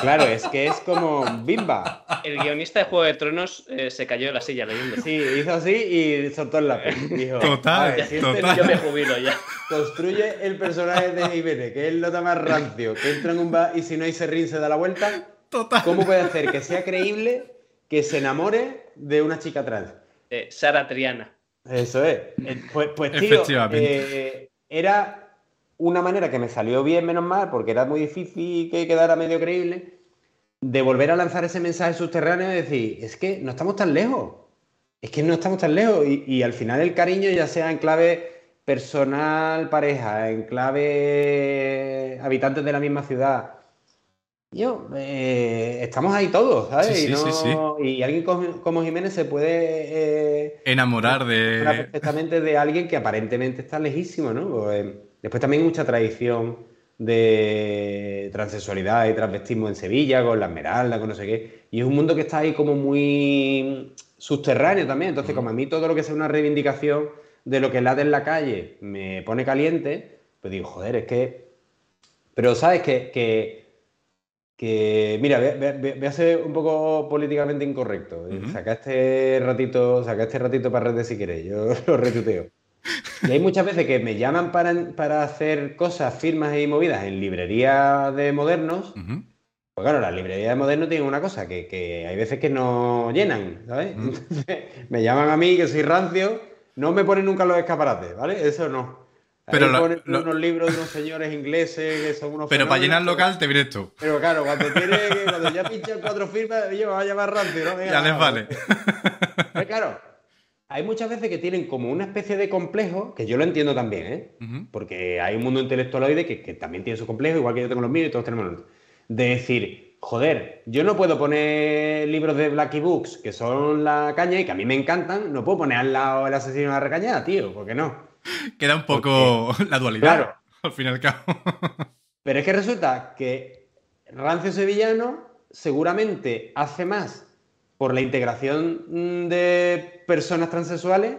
Claro, es que es como bimba. El guionista de Juego de Tronos eh, se cayó de la silla leyendo. Sí, hizo así y soltó el lápiz. Dijo, Total, "A ver, si este total. Yo me jubilo ya. construye el personaje de Jiménez, que es el nota más rancio, que entra en un bar y si no hay serrín se da la vuelta, Total. ¿cómo puede hacer que sea creíble que se enamore de una chica trans? Eh, Sara Triana. Eso es. Eh, Pues, pues tío, Efectivamente. eh, era una manera que me salió bien, menos mal, porque era muy difícil que quedara medio creíble, de volver a lanzar ese mensaje subterráneo y decir, es que no estamos tan lejos. Es que no estamos tan lejos. Y, y al final el cariño, ya sea en clave personal, pareja, en clave habitantes de la misma ciudad. Yo, eh, estamos ahí todos, ¿sabes? Sí, sí, y, sí, y alguien como, como Jiménez se puede eh, Enamorar de... perfectamente de alguien que aparentemente está lejísimo, ¿no? Pues, eh, después también mucha tradición de transexualidad y transvestismo en Sevilla, con la Esmeralda, con no sé qué. Y es un mundo que está ahí como muy subterráneo también. Entonces, como a mí todo lo que sea una reivindicación de lo que late en la calle me pone caliente, pues digo, joder, es que... Pero, ¿sabes? Que... que que, mira, voy a, voy ser un poco políticamente incorrecto. Saca este ratito, saca este ratito para redes si queréis, yo lo retuteo. Y hay muchas veces que me llaman para, para hacer cosas, firmas y movidas en librerías de modernos. Pues claro, las librerías de modernos tienen una cosa, que, que hay veces que no llenan, ¿sabes? Entonces, me llaman a mí, que soy rancio, no me ponen nunca los escaparates, ¿vale? Eso no. Ahí Pero ponen lo- unos libros de unos señores ingleses que son unos Pero para llenar local te vienes tú. Pero claro, cuando tiene cuando ya pinchan cuatro firmas, oye, me va a llamar rancio, ¿no? Venga, Ya les va, vale. Pero claro, hay muchas veces que tienen como una especie de complejo, que yo lo entiendo también, ¿eh? Porque hay un mundo intelectualoide que, que también tiene su complejo, igual que yo tengo los míos y todos tenemos los nuestros. De decir, joder, yo no puedo poner libros de Blacky Books, que son la caña y que a mí me encantan, no puedo poner al lado el asesino de la recañada, tío, ¿por qué no? Queda un poco la dualidad. Claro. Al fin y al cabo. Pero es que resulta que Rancio Sevillano seguramente hace más por la integración mm, de personas transexuales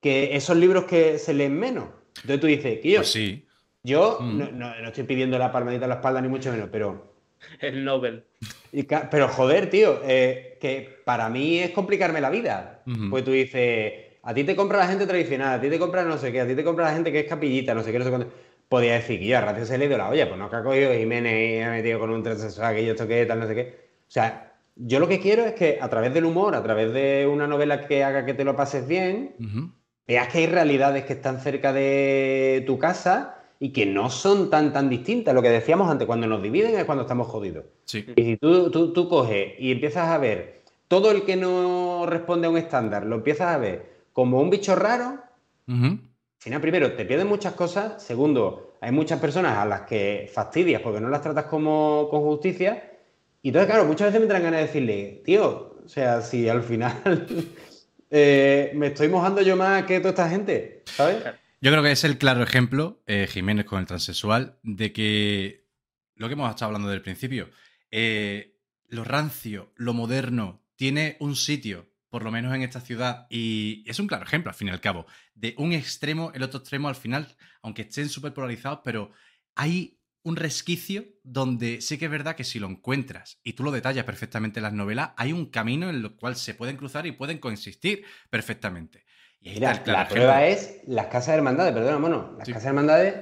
que esos libros que se leen menos. Entonces tú dices, que yo, Pues sí. yo Mm. no, no- no estoy pidiendo la palmadita en la espalda ni mucho menos, pero, El Nobel. y pero joder, tío, eh, que para mí es complicarme la vida. Pues tú dices, a ti te compra la gente tradicional, a ti te compra no sé qué, a ti te compra la gente que es capillita, no sé qué, no sé cuánto. Podía decir que yo a se le ha ido la olla, pues no que ha cogido Jiménez y ha metido con un transexual, que yo esto qué, tal, no sé qué. O sea, yo lo que quiero es que a través del humor, a través de una novela que haga que te lo pases bien, veas que hay realidades que están cerca de tu casa y que no son tan tan distintas. Lo que decíamos antes, cuando nos dividen es cuando estamos jodidos. Sí. Y si tú, tú, tú coges y empiezas a ver todo el que no responde a un estándar, lo empiezas a ver como un bicho raro, al final, primero, te pierden muchas cosas. Segundo, hay muchas personas a las que fastidias porque no las tratas como con justicia. Y entonces, claro, muchas veces me traen ganas de decirle, tío, o sea, si al final eh, me estoy mojando yo más que toda esta gente, ¿sabes? Yo creo que es el claro ejemplo, eh, Jiménez con el transexual, de que lo que hemos estado hablando del principio, eh, lo rancio, lo moderno, tiene un sitio, por lo menos en esta ciudad, y es un claro ejemplo, al fin y al cabo, de un extremo, el otro extremo, al final, aunque estén súper polarizados, pero hay un resquicio donde sí que es verdad que si lo encuentras y tú lo detallas perfectamente en las novelas, hay un camino en el cual se pueden cruzar y pueden coexistir perfectamente. Y ahí Mira, está el claro la ejemplo. prueba es las casas de hermandades, perdona, bueno, las Sí. casas de hermandades,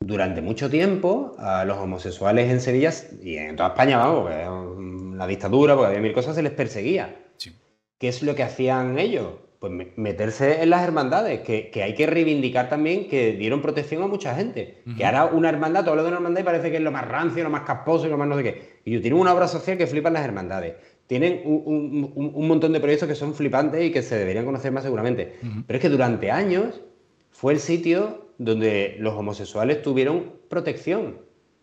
durante mucho tiempo, a los homosexuales en Sevilla y en toda España, vamos, porque la dictadura, porque había mil cosas, se les perseguía. Sí. ¿Qué es lo que hacían ellos? Pues me- meterse en las hermandades, que, que hay que reivindicar también que dieron protección a mucha gente. Que ahora una hermandad, tú hablas de una hermandad y parece que es lo más rancio, lo más casposo y lo más no sé qué. Y tienen una obra social que flipan las hermandades. Tienen un, un- un- un montón de proyectos que son flipantes y que se deberían conocer más seguramente. Pero es que durante años fue el sitio donde los homosexuales tuvieron protección.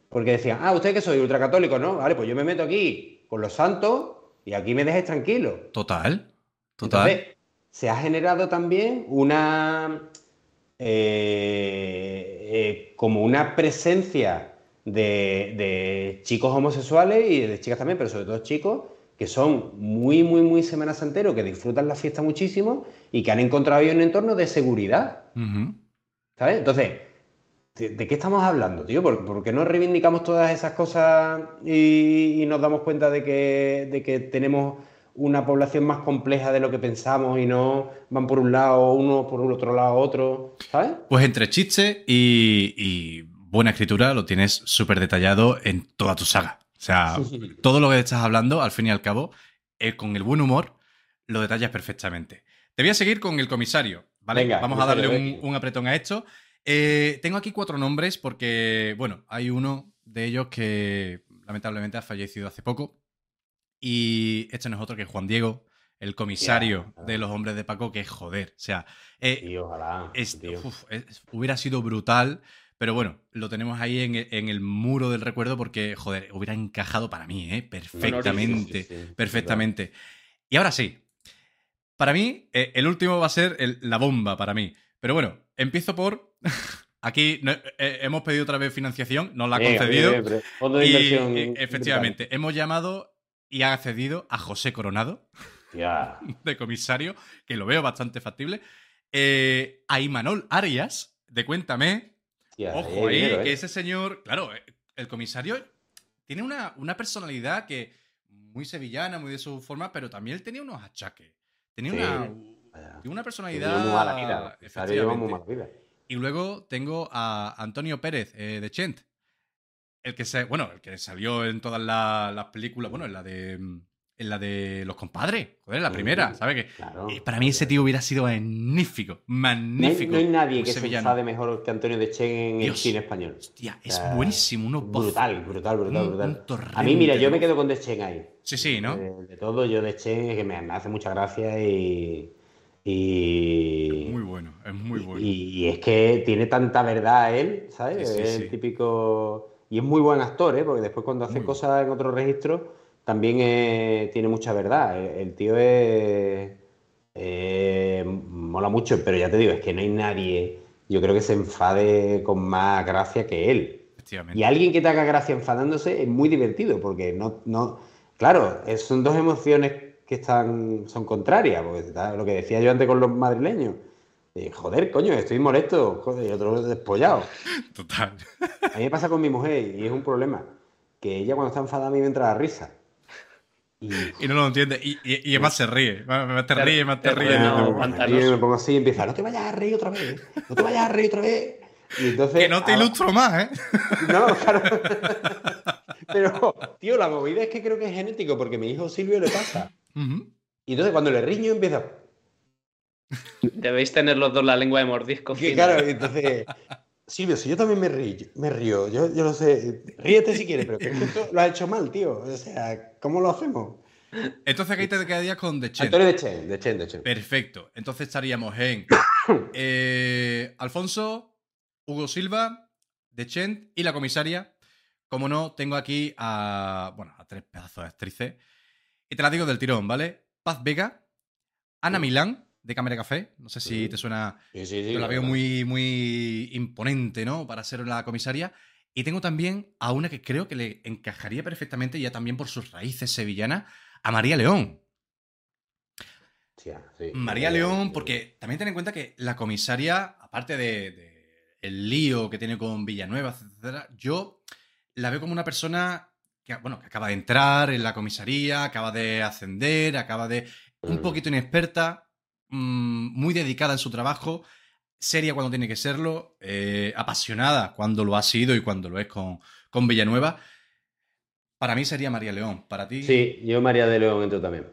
Porque decían, ah, usted que soy ultracatólico, ¿no? Vale, pues yo me meto aquí con los santos y aquí me dejes tranquilo. Total. Total. Entonces, se ha generado también una. eh, eh, como una presencia de, de chicos homosexuales y de chicas también, pero sobre todo chicos, que son muy, muy, muy Semana Santero, que disfrutan la fiesta muchísimo y que han encontrado ahí un entorno de seguridad. ¿Sabes? Entonces, ¿de, de qué estamos hablando, tío? ¿Por, por qué no reivindicamos todas esas cosas y, y nos damos cuenta de que, de que tenemos una población más compleja de lo que pensamos y no van por un lado uno, por el otro lado otro? ¿Sabes? Pues entre chistes y, y buena escritura lo tienes súper detallado en toda tu saga. O sea, todo lo que estás hablando, al fin y al cabo, eh, con el buen humor, lo detallas perfectamente. Te voy a seguir con el comisario, ¿vale? Venga, Vamos a darle un apretón a esto. Eh, tengo aquí cuatro nombres porque, bueno, hay uno de ellos que lamentablemente ha fallecido hace poco. Y este no es otro que Juan Diego, el comisario de los hombres de Paco, que es joder. O sea, eh, Sí, ojalá. es- tío. uf, es- hubiera sido brutal, pero bueno, lo tenemos ahí en, en el muro del recuerdo porque, joder, hubiera encajado para mí, ¿eh? Perfectamente, Sí, sí, sí, perfectamente. Y ahora sí, para mí, eh, el último va a ser el- la bomba para mí. Pero bueno, empiezo por... Aquí no- eh, hemos pedido otra vez financiación, nos la ha concedido. bien, bien, y, efectivamente, hemos llamado y ha accedido a José Coronado Ya. de comisario, que lo veo bastante factible. Eh, a Imanol Arias, de Cuéntame. Ojo ahí, dinero, ¿eh? que ese señor, claro, eh, el comisario tiene una, una personalidad que muy sevillana, muy de su forma, pero también él tenía unos achaques. Tenía Sí. una, una personalidad. muy vida. Mala vida. Y luego tengo a Antonio Pérez eh, de Chent. El que se, bueno, el que salió en todas la- las películas, bueno, en la de en la de los compadres, joder, la Mm, primera, ¿sabes qué? Claro. Y para mí ese tío hubiera sido magnífico, No hay, magnífico. no hay nadie un que se sevillano. enfade mejor que Antonio de en el Dios. cine español. Hostia, O es sea, buenísimo, voz- Brutal, brutal, brutal, un- brutal. un torrente a mí, mira, yo me quedo con De Chen ahí. Sí, sí, ¿no? De, de todo, yo De Chen es que me, me hace mucha gracia y. Y, Muy bueno, es muy bueno. y, y es que tiene tanta verdad él, ¿sabes? Sí, sí, es sí. el típico. Y es muy buen actor, ¿eh? Porque después cuando hace cosas en otro registro también eh, tiene mucha verdad. El, el tío es. eh, mola mucho, pero ya te digo, es que no hay nadie, yo creo que se enfade con más gracia que él. Y alguien que te haga gracia enfadándose es muy divertido, porque no, no, claro, son dos emociones que están, son contrarias, porque lo que decía yo antes con los madrileños. De, joder, coño, estoy molesto, joder, y otro despollado. Total. A mí me pasa con mi mujer y es un problema, que ella cuando está enfadada a mí me entra la risa. Y, Y no lo entiende. Y, y, y además se ríe. Más te ríe, más te ríe. no, me pongo así y empieza, no te vayas a reír otra vez, no te vayas a reír otra vez. Y entonces, Que no te ah, ilustro más, ¿eh? No, claro. Pero, tío, la movida es que creo que es genético, porque a mi hijo Silvio le pasa. Y entonces cuando le riño empieza. Debéis tener los dos la lengua de mordisco. Que, claro, entonces. Silvio, si yo también me río, me río, yo, yo lo sé. Ríete si quieres, pero que esto lo has hecho mal, tío. O sea, ¿cómo lo hacemos? Entonces aquí te quedarías con The Chen. Antonio de Chen, de Chen, de Chen. Perfecto. Entonces estaríamos en eh, Alfonso, Hugo Silva, De Chent y la comisaria. Como no, tengo aquí a, bueno, a tres pedazos de actrices. Y te las digo del tirón, ¿vale? Paz Vega, Ana Milán, de Cámara Café. No sé si Sí. te suena. Sí. Yo la veo muy, muy imponente, ¿no? Para ser la comisaria. Y tengo también a una que creo que le encajaría perfectamente, ya también por sus raíces sevillanas, a María León. María León, porque también ten en cuenta que la comisaria, aparte de, de el lío que tiene con Villanueva, etcétera, yo la veo como una persona que, bueno, que acaba de entrar en la comisaría, acaba de ascender, acaba de un Mm. poquito inexperta, mm, muy dedicada en su trabajo, seria cuando tiene que serlo, eh, apasionada cuando lo ha sido y cuando lo es con, con Villanueva. Para mí sería María León. Para ti. Sí, yo María de León entro también.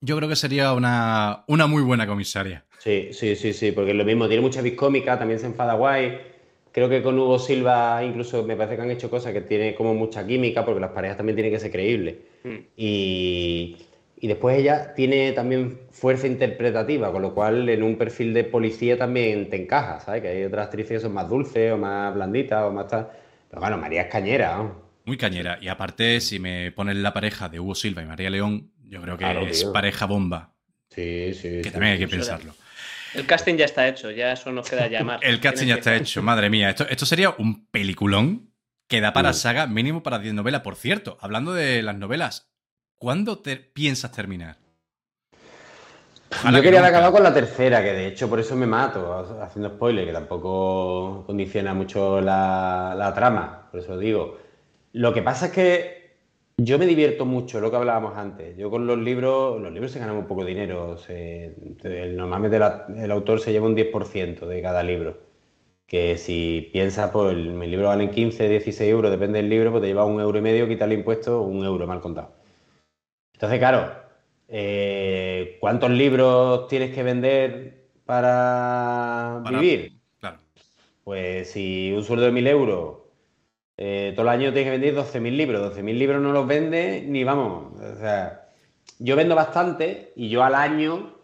yo creo que sería una, una muy buena comisaria. Sí, sí, sí, sí, porque es lo mismo, tiene mucha viscómica, también se enfada guay. Creo que con Hugo Silva incluso me parece que han hecho cosas que tiene como mucha química, porque las parejas también tienen que ser creíbles. Mm. Y, y después ella tiene también fuerza interpretativa, con lo cual en un perfil de policía también te encaja, ¿sabes? Que hay otras actrices que son más dulces o más blanditas o más tal. Pero bueno, María es cañera, ¿no? Muy cañera. Y aparte, si me pones la pareja de Hugo Silva y María León, yo creo que Claro, es tío. pareja bomba. Sí, sí. Que sí, también hay que pensarlo. El casting ya está hecho, ya eso nos queda llamar. El casting ya está hecho, madre mía. Esto, esto sería un peliculón que da para Mm. saga mínimo para 10 novelas. Por cierto, hablando de las novelas, ¿cuándo te piensas terminar? Ojalá Yo que quería haber acabado con la tercera, que de hecho por eso me mato, haciendo spoiler, que tampoco condiciona mucho la, la trama, por eso digo. Lo que pasa es que yo me divierto mucho, lo que hablábamos antes. Yo con los libros, los libros se ganan un poco de dinero. se- el- normalmente la- el autor se lleva un 10% de cada libro. Que si piensas, pues el- mis libros valen 15, 16 euros, depende del libro, pues te lleva un euro y medio, quitarle impuestos, un euro mal contado. Entonces, claro, eh, ¿cuántos libros tienes que vender para, Para- vivir? Claro. Pues si un sueldo de 1.000 euros, eh, todo el año tienes que vender 12.000 libros. 12.000 libros no los vende ni vamos. O sea, yo vendo bastante y yo al año,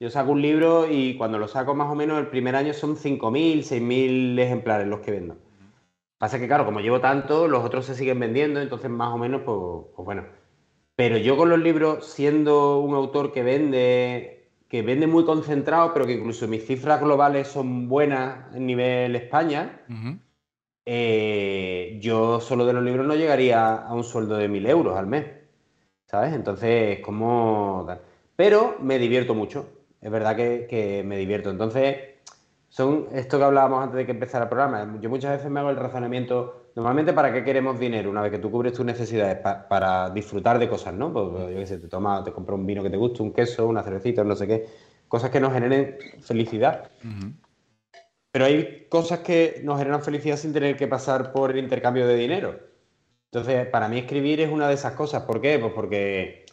yo saco un libro y cuando lo saco más o menos el primer año son 5.000, 6.000 ejemplares los que vendo. Pasa que claro, como llevo tanto, los otros se siguen vendiendo, entonces más o menos, pues, pues bueno. Pero yo con los libros, siendo un autor que vende, que vende muy concentrado, pero que incluso mis cifras globales son buenas en nivel España, eh, yo solo de los libros no llegaría a un sueldo de mil euros al mes, ¿sabes? Entonces, como... Pero me divierto mucho, es verdad que, que me divierto. Entonces, son esto que hablábamos antes de que empezara el programa. Yo muchas veces me hago el razonamiento, normalmente, ¿para qué queremos dinero? Una vez que tú cubres tus necesidades, Pa- para disfrutar de cosas, ¿no? Pues, pues, yo qué sé, te tomas, te compras un vino que te guste, un queso, una cervecita, no sé qué, cosas que nos generen felicidad. Pero hay cosas que nos generan felicidad sin tener que pasar por el intercambio de dinero. Entonces, para mí escribir es una de esas cosas. ¿Por qué? Pues porque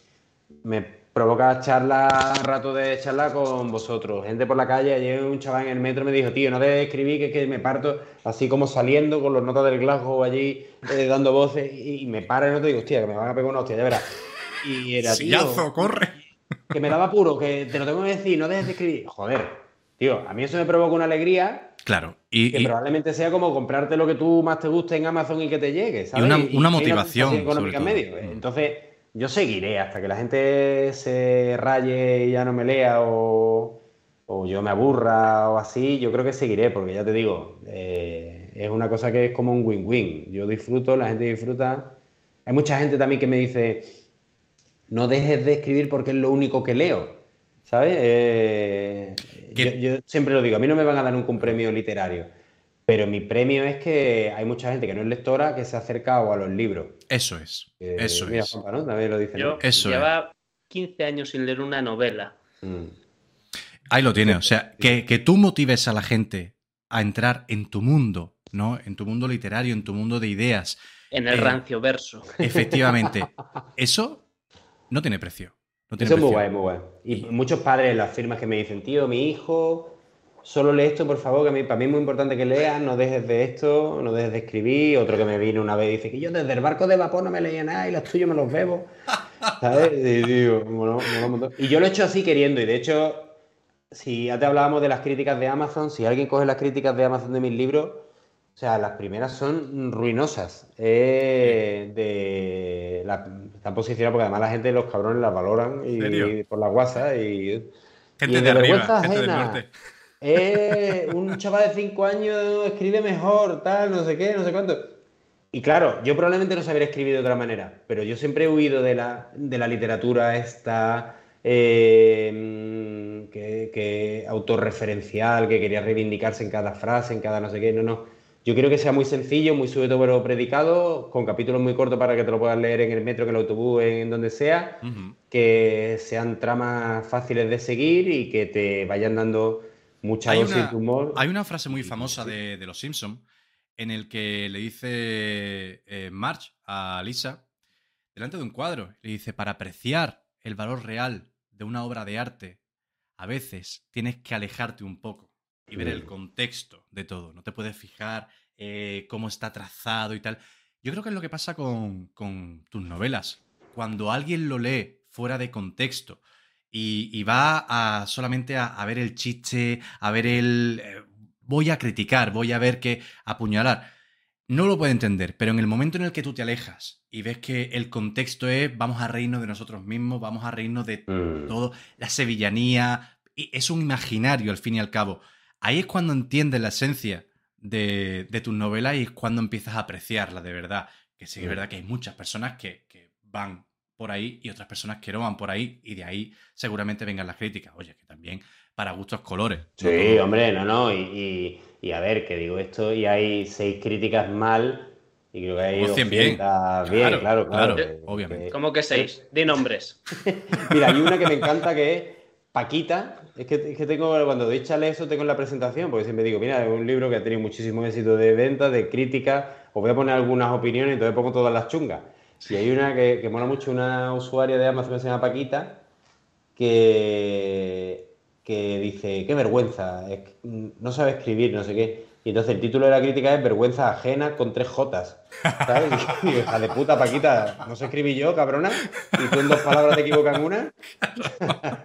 me provoca charla, rato de charla con vosotros. Gente por la calle, ayer un chaval en el metro me dijo, tío, no debes escribir, que es que me parto así como saliendo con los notas del Glasgow allí, eh, dando voces, y, y me para y no te digo, hostia, que me van a pegar una hostia, ya verás. Y era, tío, Sillazo, corre. que me daba apuro, que te lo tengo que decir, no dejes de escribir. Joder, tío, a mí eso me provoca una alegría Claro. Y, que y- probablemente sea como comprarte lo que tú más te guste en Amazon y que te llegue, ¿sabes? una- hay una motivación, sobre medio. todo. Mm. Entonces, yo seguiré hasta que la gente se raye y ya no me lea o, o yo me aburra o así. Yo creo que seguiré, porque ya te digo, eh, es una cosa que es como un win-win. Yo disfruto, la gente disfruta. Hay mucha gente también que me dice, no dejes de escribir porque es lo único que leo. ¿Sabes? Eh, yo, yo siempre lo digo, a mí no me van a dar nunca un premio literario, pero mi premio es que hay mucha gente que no es lectora que se ha acercado a los libros. eso es. Eh, Eso mira, es. Juanpa, ¿no? También lo dice. Yo. Eso lleva 15 años sin leer una novela. Mm. Ahí lo tienes. O sea, que, que tú motives a la gente a entrar en tu mundo, ¿no? En tu mundo literario, en tu mundo de ideas. En el Eh, rancio verso. Efectivamente. Eso no tiene precio. No tiene Eso es muy guay, muy guay. Y muchos padres las firmas que me dicen, tío, mi hijo, solo lee esto, por favor, que a mí, para mí es muy importante que leas, no dejes de esto, no dejes de escribir. Otro que me vino una vez y dice que yo desde el barco de vapor no me leía nada y los tuyos me los bebo. ¿Sabes? Y, digo, yo lo he hecho así queriendo, y de hecho, si ya te hablábamos de las críticas de Amazon, si alguien coge las críticas de Amazon de mis libros, o sea, las primeras son ruinosas. Eh, de la- están posicionadas porque además la gente, los cabrones, las valoran y, por la WhatsApp y. Gente y de arriba, vergüenza gente del norte. Eh, un chaval de 5 años escribe mejor, tal, no sé qué, no sé cuánto. Y claro, yo probablemente no sabría escribir de otra manera, pero yo siempre he huido de la, de la literatura esta eh, mm, que, que autorreferencial, que quería reivindicarse en cada frase, en cada no sé qué. No, no. Yo quiero que sea muy sencillo, muy sujeto pero predicado, con capítulos muy cortos para que te lo puedas leer en el metro, en el autobús, en donde sea Ujú. que sean tramas fáciles de seguir y que te vayan dando mucha Hay dosis una, de humor. hay una frase muy famosa de, de Los Simpson en el que le dice eh, Marge a Lisa delante de un cuadro. Le dice, para apreciar el valor real de una obra de arte, a veces tienes que alejarte un poco y ver el contexto de todo. No te puedes fijar eh, cómo está trazado y tal. Yo creo que es lo que pasa con, con tus novelas. Cuando alguien lo lee fuera de contexto y, y va a solamente a, a, ver el chiste, a ver el... Eh, voy a criticar, voy a ver que apuñalar. No lo puede entender, pero en el momento en el que tú te alejas y ves que el contexto es vamos a reírnos de nosotros mismos, vamos a reírnos de Mm. todo, la sevillanía, y es un imaginario al fin y al cabo. Ahí es cuando entiendes la esencia de, de tus novelas y es cuando empiezas a apreciarla de verdad. Que sí es Mm. verdad que hay muchas personas que, que van por ahí y otras personas que no van por ahí y de ahí seguramente vengan las críticas. Oye, que también para gustos colores. Sí, hombre, no, no. Y, y- y a ver, que digo esto y hay seis críticas mal y creo que hay O 100 bien. 200 bien, Claro, claro, claro. claro, que- obviamente. que- ¿Cómo que seis? Di nombres. Mira, hay una que me encanta que es Paquita. Es que, es que tengo, cuando échale eso, tengo en la presentación, porque siempre digo, mira, es un libro que ha tenido muchísimo éxito de venta, de crítica. Os voy a poner algunas opiniones, entonces pongo todas las chungas. Y hay una que, que mola mucho, una usuaria de Amazon que se llama Paquita, que, que dice, qué vergüenza, es que, no sabe escribir, no sé qué. Y entonces el título de la crítica es Vergüenza ajena con tres Jotas. ¿Sabes? Y digo, hija de puta, Paquita, no sé escribir yo, cabrona. Y tú en dos palabras te equivocas en una.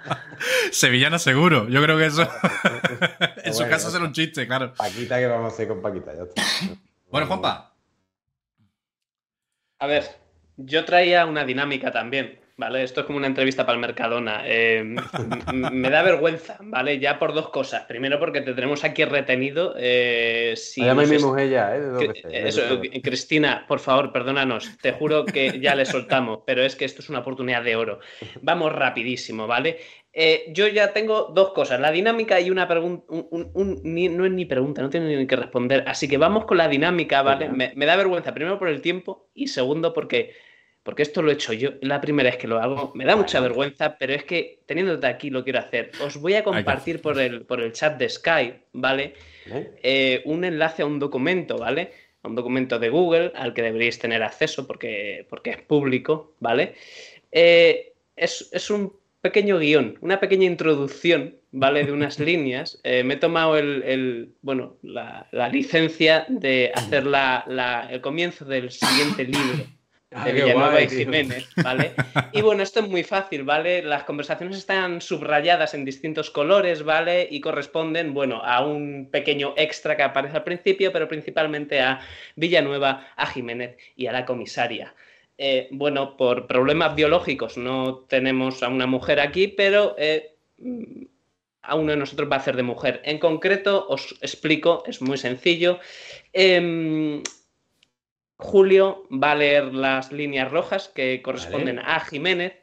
Sevillana seguro, yo creo que eso. en su bueno, caso será un chiste, claro. Paquita, ¿qué vamos a hacer con Paquita? Ya está. Bueno, Juanpa, A ver, yo traía una dinámica también, ¿vale? Esto es como una entrevista para el Mercadona. Eh, me da vergüenza, ¿vale? Ya por dos cosas. Primero porque te tenemos aquí retenido. Eh, si ya, ¿eh? De dos Eso, no te eh, Cristina, por favor, perdónanos. Te juro que ya le soltamos, pero es que esto es una oportunidad de oro. Vamos rapidísimo, ¿vale? Eh, yo ya tengo dos cosas, la dinámica y una pregunta. Un, un- un- ni- no es ni pregunta, no tiene ni que responder. Así que vamos con la dinámica, ¿vale? Me, me da vergüenza, primero por el tiempo y segundo porque, porque esto lo he hecho yo. La primera vez que lo hago, me da mucha vergüenza, pero es que teniéndote aquí lo quiero hacer. Os voy a compartir por el, por el chat de Skype, ¿vale? Eh, un enlace a un documento, ¿vale? A un documento de Google al que deberíais tener acceso porque, porque es público, ¿vale? Eh, es, es un pequeño guion, una pequeña introducción, ¿vale? De unas líneas. Eh, me he tomado el, el- bueno, la, la licencia de hacer la- la- el comienzo del siguiente libro Ah, de Villanueva guay, y tío. Jiménez, ¿vale? Y bueno, esto es muy fácil, ¿vale? Las conversaciones están subrayadas en distintos colores, ¿vale? Y corresponden, bueno, a un pequeño extra que aparece al principio, pero principalmente a Villanueva, a Jiménez y a la comisaria. Eh, bueno, por problemas biológicos no tenemos a una mujer aquí, pero eh, mm, a uno de nosotros va a hacer de mujer. En concreto, os explico, es muy sencillo. Em, Julio va a leer las líneas rojas que corresponden a Jiménez.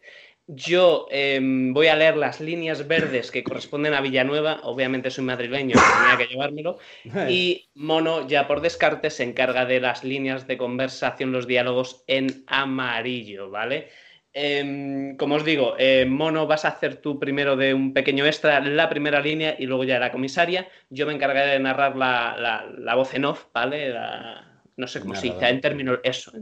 Yo em, voy a leer las líneas verdes que corresponden a Villanueva. Obviamente soy madrileño, tenía que llevármelo. Y Mono, ya por descarte, se encarga de las líneas de conversación, los diálogos en amarillo, ¿vale? Em, como os digo, eh, Mono, vas a hacer tú primero de un pequeño extra la primera línea y luego ya la comisaria. Yo me encargaré de narrar la, la- la voz en off, ¿vale? La- no sé cómo se dice en términos eso.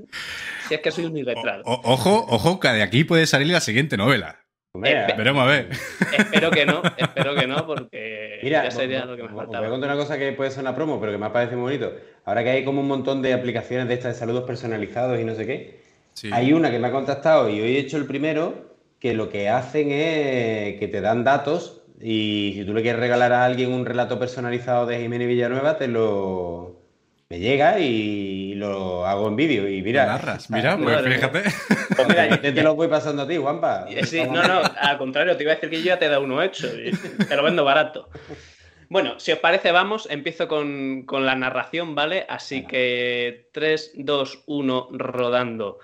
Si es que soy un iletrado. o- ojo, ojo, que de aquí puede salir la siguiente novela. Hombre, Eh, Veremos a ver. Espero que no, espero que no, porque Mira, ya sería os- lo que me os voy a faltaba. contar una cosa que puede ser una promo, pero que me parece muy bonito. Ahora que hay como un montón de aplicaciones de estas de saludos personalizados y no sé qué, Sí. hay una que me ha contactado y hoy he hecho el primero, que lo que hacen es que te dan datos y si tú le quieres regalar a alguien un relato personalizado de Jiménez Villanueva, te lo... me llega y lo hago en vídeo. Y mira, narras. Mira, pues fíjate. Pues mira, yo te, te lo voy pasando a ti, Juanpa. Sí, no, no, al contrario, te iba a decir que yo ya te he dado uno hecho. y Te lo vendo barato. Bueno, si os parece, vamos, empiezo con, con la narración, ¿vale? Así que 3, 2, 1, rodando.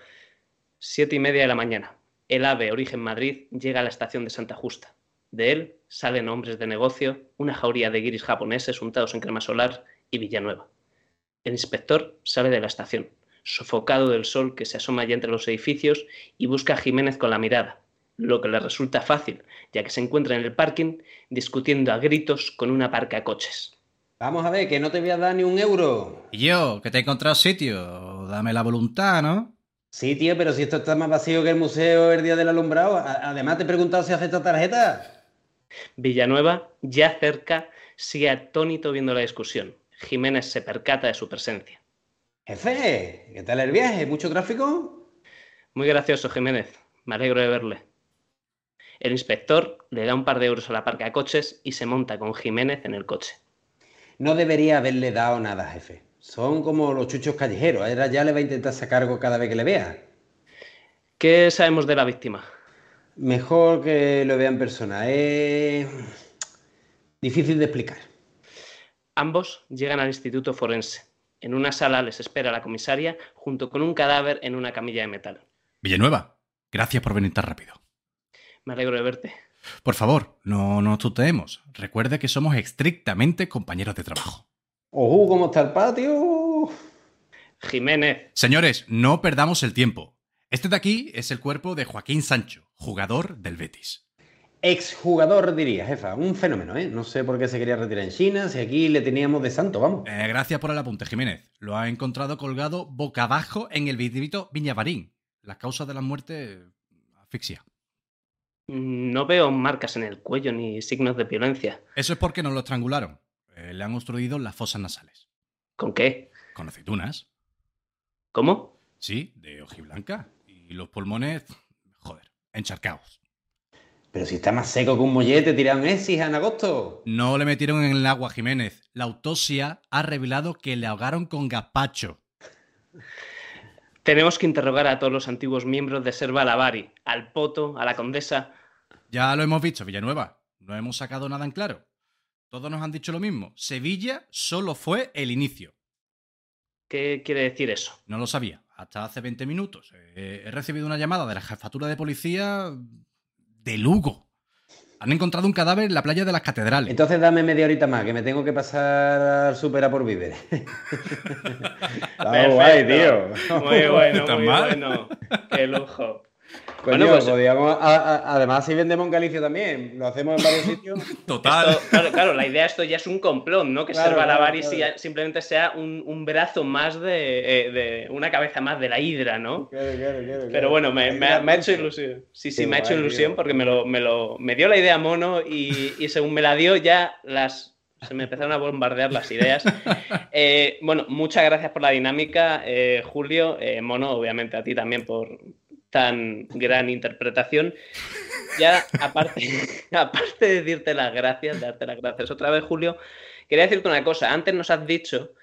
Siete y media de la mañana. El AVE Origen Madrid llega a la estación de Santa Justa. De él salen hombres de negocio, una jauría de guiris japoneses untados en crema solar y Villanueva. El inspector sale de la estación, sofocado del sol que se asoma ya entre los edificios y busca a Jiménez con la mirada, lo que le resulta fácil, ya que se encuentra en el parking discutiendo a gritos con una parca de coches. Vamos a ver, que no te voy a dar ni un euro. Y yo, que te he encontrado sitio, dame la voluntad, ¿no? Sí, tío, pero si esto está más vacío que el museo el día del alumbrado. Además, te he preguntado si acepta tarjeta. Villanueva, ya cerca, sigue atónito viendo la discusión. Jiménez se percata de su presencia. Jefe, ¿qué tal el viaje? ¿Mucho tráfico? Muy gracioso, Jiménez. Me alegro de verle. El inspector le da un par de euros a la parca de coches y se monta con Jiménez en el coche. No debería haberle dado nada, jefe. Son como los chuchos callejeros. Ahora ya le va a intentar sacar algo cada vez que le vea. ¿Qué sabemos de la víctima? Mejor que lo vea en persona. Es difícil de explicar. Ambos llegan al instituto forense. En una sala les espera la comisaria junto con un cadáver en una camilla de metal. Villanueva, gracias por venir tan rápido. Me alegro de verte. Por favor, no nos tuteemos. Recuerde que somos estrictamente compañeros de trabajo. Ojo, ¿cómo está el patio? Jiménez, Señores, no perdamos el tiempo. Este de aquí es el cuerpo de Joaquín Sancho, jugador del Betis. Exjugador, diría, jefa. Un fenómeno, ¿eh? No sé por qué se quería retirar en China, si aquí le teníamos de santo, vamos. Eh, gracias por el apunte, Jiménez. Lo ha encontrado colgado boca abajo en el vitrito Viñavarín. La causa de la muerte, asfixia. no veo marcas en el cuello ni signos de violencia. Eso es porque no lo estrangularon. Eh, le han obstruido las fosas nasales. ¿Con qué? Con aceitunas. ¿Cómo? Sí, de hojiblanca. Y los pulmones, joder, encharcados. Pero si está más seco que un mollete tirado en Exis en agosto. No le metieron en el agua, Jiménez. La autopsia ha revelado que le ahogaron con gazpacho. Tenemos que interrogar a todos los antiguos miembros de Serva Lavari, al Poto, a la Condesa. Ya lo hemos visto, Villanueva. No hemos sacado nada en claro. Todos nos han dicho lo mismo. Sevilla solo fue el inicio. ¿Qué quiere decir eso? No lo sabía. Hasta hace 20 minutos. Eh, he recibido una llamada de la jefatura de policía de Lugo. Han encontrado un cadáver en la playa de las catedrales. Entonces dame media horita más, que me tengo que pasar al súper a por víveres. Está guay, tío. Muy bueno, ¿Tan muy mal? bueno. Qué lujo. Coño, Bueno, pues- podíamos- a- a- además, si vendemos en Galicia también, lo hacemos en varios sitios. Total. Esto- claro, claro, la idea esto ya es un complot, ¿no? Que Claro, Serva claro, simplemente sea un, un brazo más de, eh, de- una cabeza más de la hidra, ¿no? Claro, claro, claro, Pero bueno, me, ha, me ha hecho ilusión. Sí, sí, Qué me ha hecho ilusión tío. porque me, lo, me, lo, me dio la idea mono y, y según me la dio ya las, se me empezaron a bombardear las ideas. Eh, bueno, muchas gracias por la dinámica, eh, Julio. Eh, mono, obviamente a ti también por tan gran interpretación. Ya, aparte, aparte de decirte las gracias, darte las gracias otra vez, Julio, quería decirte una cosa. Antes nos has dicho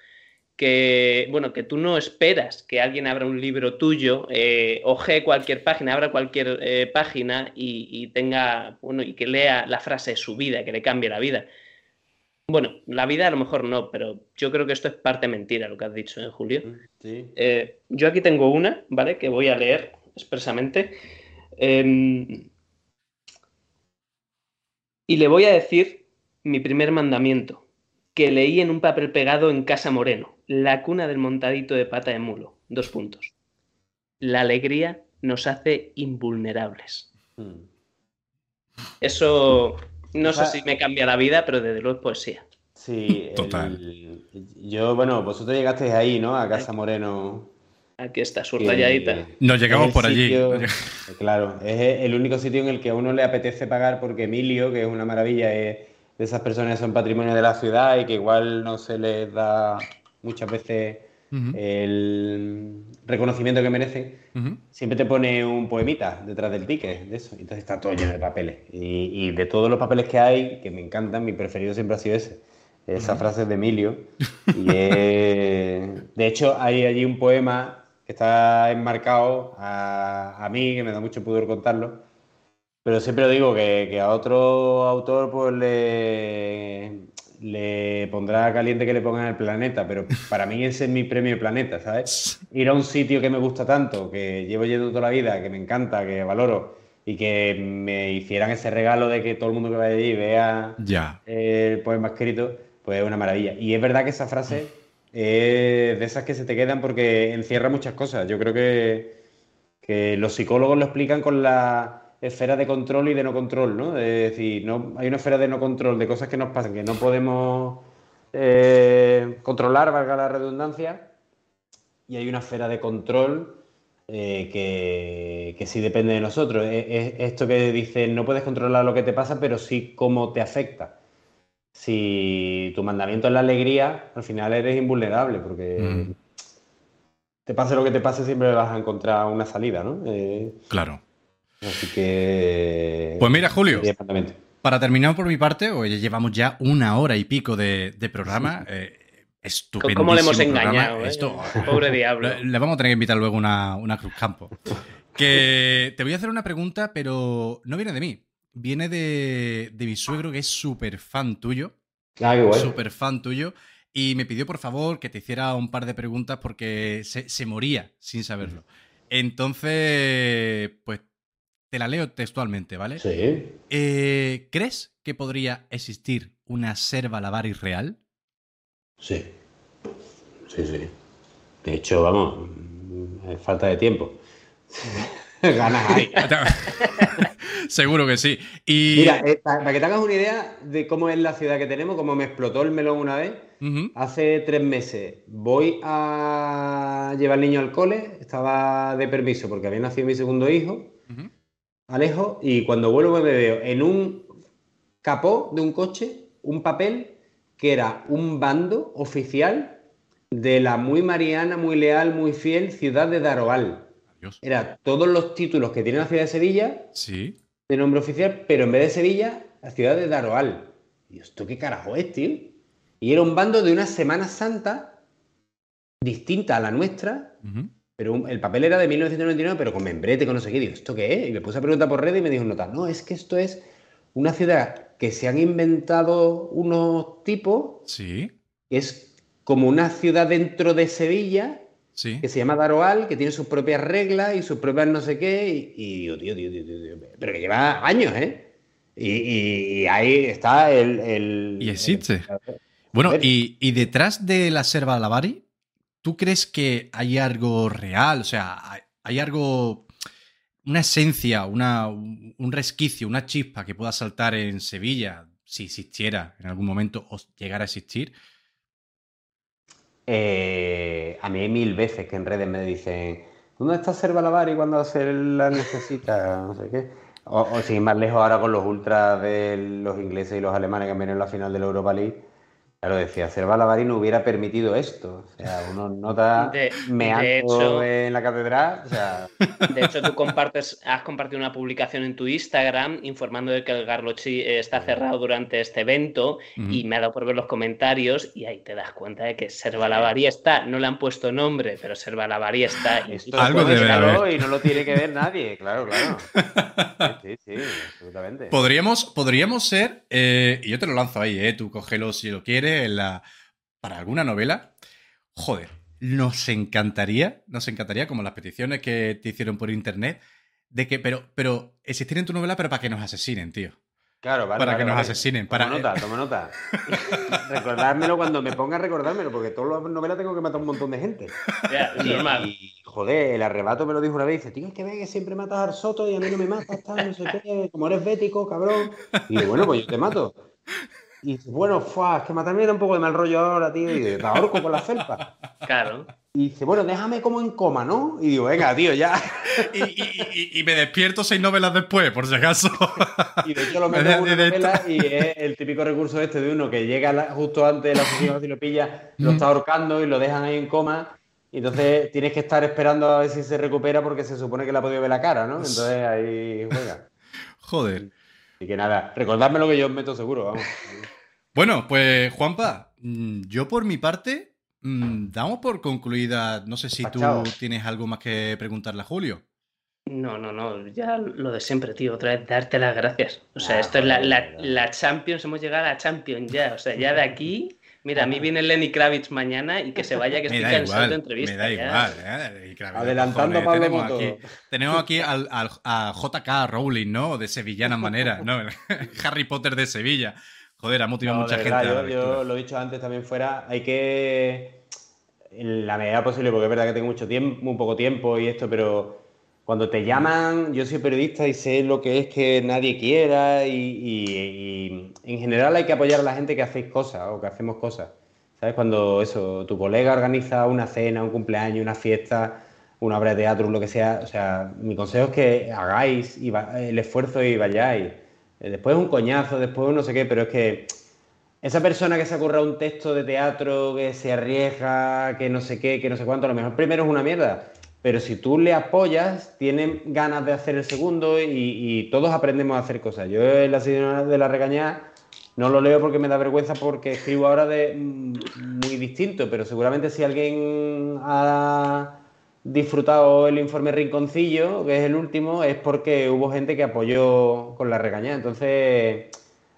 que, bueno, que tú no esperas que alguien abra un libro tuyo, eh, ojee cualquier página, abra cualquier eh, página y, y tenga, bueno, y que lea la frase de su vida, que le cambie la vida. Bueno, la vida a lo mejor no, pero yo creo que esto es parte mentira lo que has dicho, ¿eh, Julio? Sí. Eh, yo aquí tengo una, ¿vale? Que voy a leer expresamente. Em, y le voy a decir mi primer mandamiento, que leí en un papel pegado en Casa Moreno, la cuna del montadito de pata de mulo. Dos puntos. La alegría nos hace invulnerables. Mm. Eso no sé si me cambia la vida, pero desde luego es poesía. Sí, el- Total. yo, bueno, vosotros llegasteis ahí, ¿no? A Casa Moreno. Aquí está, que- subrayadita. Nos llegamos por allí. sitio- Claro, es el único sitio en el que a uno le apetece pagar porque Emilio, que es una maravilla, es de esas personas que son patrimonio de la ciudad y que igual no se les da muchas veces el reconocimiento que merecen. Siempre te pone un poemita detrás del ticket de eso. Entonces está todo lleno de papeles. Y, y de todos los papeles que hay, que me encantan, mi preferido siempre ha sido ese. Esa frase de Emilio. Y De hecho, hay allí un poema que está enmarcado a, a mí, que me da mucho pudor contarlo. Pero siempre digo que, que a otro autor pues le, le pondrá caliente que le pongan el planeta, pero para mí ese es mi premio planeta, ¿sabes? Ir a un sitio que me gusta tanto, que llevo yendo toda la vida, que me encanta, que valoro, y que me hicieran ese regalo de que todo el mundo que vaya allí vea Ya. el poema escrito, pues es una maravilla. Y es verdad que esa frase es de esas que se te quedan porque encierra muchas cosas. Yo creo que, que los psicólogos lo explican con la esfera de control y de no control, ¿no? Es decir, no, hay una esfera de no control, de cosas que nos pasan, que no podemos eh, controlar, valga la redundancia, y hay una esfera de control eh, que, que sí depende de nosotros. Es, es esto que dice, no puedes controlar lo que te pasa, pero sí cómo te afecta. Si tu mandamiento es la alegría, al final eres invulnerable, porque Mm. te pase lo que te pase, siempre vas a encontrar una salida, ¿no? Eh, Claro. así que... Pues mira, Julio, Sí, para terminar por mi parte, hoy llevamos ya una hora y pico de, de programa. eh, estupendísimo ¿Cómo le hemos programa. engañado? eh? Esto, Pobre diablo. Le, le vamos a tener que invitar luego una, una Cruz Campo. Que te voy a hacer una pregunta, pero no viene de mí. Viene de, de mi suegro, que es súper fan tuyo. Ah, qué guay. Súper fan tuyo. Y me pidió, por favor, que te hiciera un par de preguntas porque se, se moría sin saberlo. Entonces, pues te la leo textualmente, ¿vale? Sí. Eh, ¿Crees que podría existir una serva Lavari real? Sí. Sí, sí. De hecho, vamos, es falta de tiempo. Ganas hay. Seguro que sí. Y. Mira, eh, pa- para que te hagas una idea de cómo es la ciudad que tenemos, cómo me explotó el melón una vez, hace tres meses voy a llevar al niño al cole, estaba de permiso porque había nacido mi segundo hijo. Alejo, y cuando vuelvo me veo en un capó de un coche un papel que era un bando oficial de la muy mariana, muy leal, muy fiel ciudad de Daroal. Era todos los títulos que tiene la ciudad de Sevilla Sí. de nombre oficial, pero en vez de Sevilla, la ciudad de Daroal. Y yo, ¿esto qué carajo es, tío? Y era un bando de una Semana Santa distinta a la nuestra, pero un- el papel era de 1999, pero con membrete, con no sé qué. Digo, ¿esto qué es? Y me puse a preguntar por red y me dijo, nota, no, es que esto es una ciudad que se han inventado unos tipos, Sí. que es como una ciudad dentro de Sevilla, Sí. que se llama Daroal, que tiene sus propias reglas y sus propias no sé qué, y, y digo, tío, tío, tío, tío, pero que lleva años, ¿eh? Y, y- y ahí está el... el- Y existe. el- Bueno, y, y detrás de la serva Lavari, ¿tú crees que hay algo real? O sea, hay, hay algo, una esencia, una, un un resquicio, una chispa que pueda saltar en Sevilla, si existiera en algún momento o llegara a existir. Eh, a mí hay mil veces que en redes me dicen, ¿dónde está Serva Lavari cuando se la necesita? No sé qué. O, o sin más lejos ahora con los ultras de los ingleses y los alemanes que han venido en la final de la Europa League. Claro, decía, Serva Lavari no hubiera permitido esto. O sea, uno nota De- meando de hecho- en la catedral. O sea, De hecho, tú compartes, has compartido una publicación en tu Instagram informando de que el Garlochi eh, está cerrado durante este evento y me ha dado por ver los comentarios y ahí te das cuenta de que Servalavari está. No le han puesto nombre, pero Servalavari está. Y- esto Algo debe y no lo tiene que ver nadie, claro, claro. Sí, sí, sí, absolutamente. Podríamos, podríamos ser, eh, y yo te lo lanzo ahí, eh, tú cógelo si lo quieres, en la, para alguna novela. Joder, nos encantaría, nos encantaría, como las peticiones que te hicieron por internet, de que, pero, pero existir en tu novela, pero para que nos asesinen, tío. Claro, vale, para vale, que nos asesinen, Toma para- nota, toma nota. recordármelo cuando me ponga a recordármelo, porque todas las novelas tengo que matar un montón de gente. Ya, Y, normal. y, joder, el arrebato me lo dijo una vez. Dice, tío, es que ves que siempre matas al soto y a mí no me matas, tal, no sé qué, como eres bético, cabrón. Y digo, bueno, pues yo te mato. Y dice, bueno, fuá, es que matarme da un poco de mal rollo ahora, tío. Y dice, te ahorco con la felpa. Claro. Y dice, bueno, déjame como en coma, ¿no? Y digo, venga, tío, ya. Y, y- y- y me despierto seis novelas después, por si acaso. Y de hecho lo Me meto da en una novela y es el típico recurso este de uno que llega justo antes de la sesión y lo pilla, lo está ahorcando y lo dejan ahí en coma. Y entonces tienes que estar esperando a ver si se recupera porque se supone que le ha podido ver la cara, ¿no? Entonces ahí juega. Joder. Y que nada, recordadme lo que yo os meto seguro, vamos. Bueno, pues Juanpa, mm, yo por mi parte, mm, damos por concluida, no sé si tú tienes algo más que preguntarle a Julio. No, no, no, ya lo de siempre, tío, otra vez darte las gracias. O sea, Ah, esto es la, la, la Champions, hemos llegado a la Champions ya. O sea, ya de aquí, mira, a mí viene Lenny Kravitz mañana y que se vaya, que estoy cansado de igual, entrevista. me da ya. igual. ¿eh? Adelantando a cojones, Pablo tenemos Moto. aquí, tenemos aquí al, al- a JK Rowling, ¿no? De sevillana manera, ¿no? El Harry Potter de Sevilla. Joder, ha motivado No, mucha de gente verdad, a la yo, yo lo he dicho antes también fuera, hay que, en la medida posible, porque es verdad que tengo mucho tiempo, muy poco tiempo y esto, pero cuando te llaman, yo soy periodista y sé lo que es que nadie quiera y, y- y en general hay que apoyar a la gente que hacéis cosas o que hacemos cosas. ¿Sabes? Cuando eso, tu colega organiza una cena, un cumpleaños, una fiesta, una obra de teatro, lo que sea. O sea, mi consejo es que hagáis el esfuerzo y vayáis. Eh, después un coñazo, después no sé qué, pero es que esa persona que se ocurra un texto de teatro, que se arriesga, que no sé qué, que no sé cuánto, a lo mejor primero es una mierda. Pero si tú le apoyas, tiene ganas de hacer el segundo y, todos aprendemos a hacer cosas. Yo en la señora de la regañada no lo leo porque me da vergüenza porque escribo ahora de mm, muy distinto, pero seguramente si alguien ha disfrutado el informe Rinconcillo, que es el último, es porque hubo gente que apoyó con la regañada. Entonces,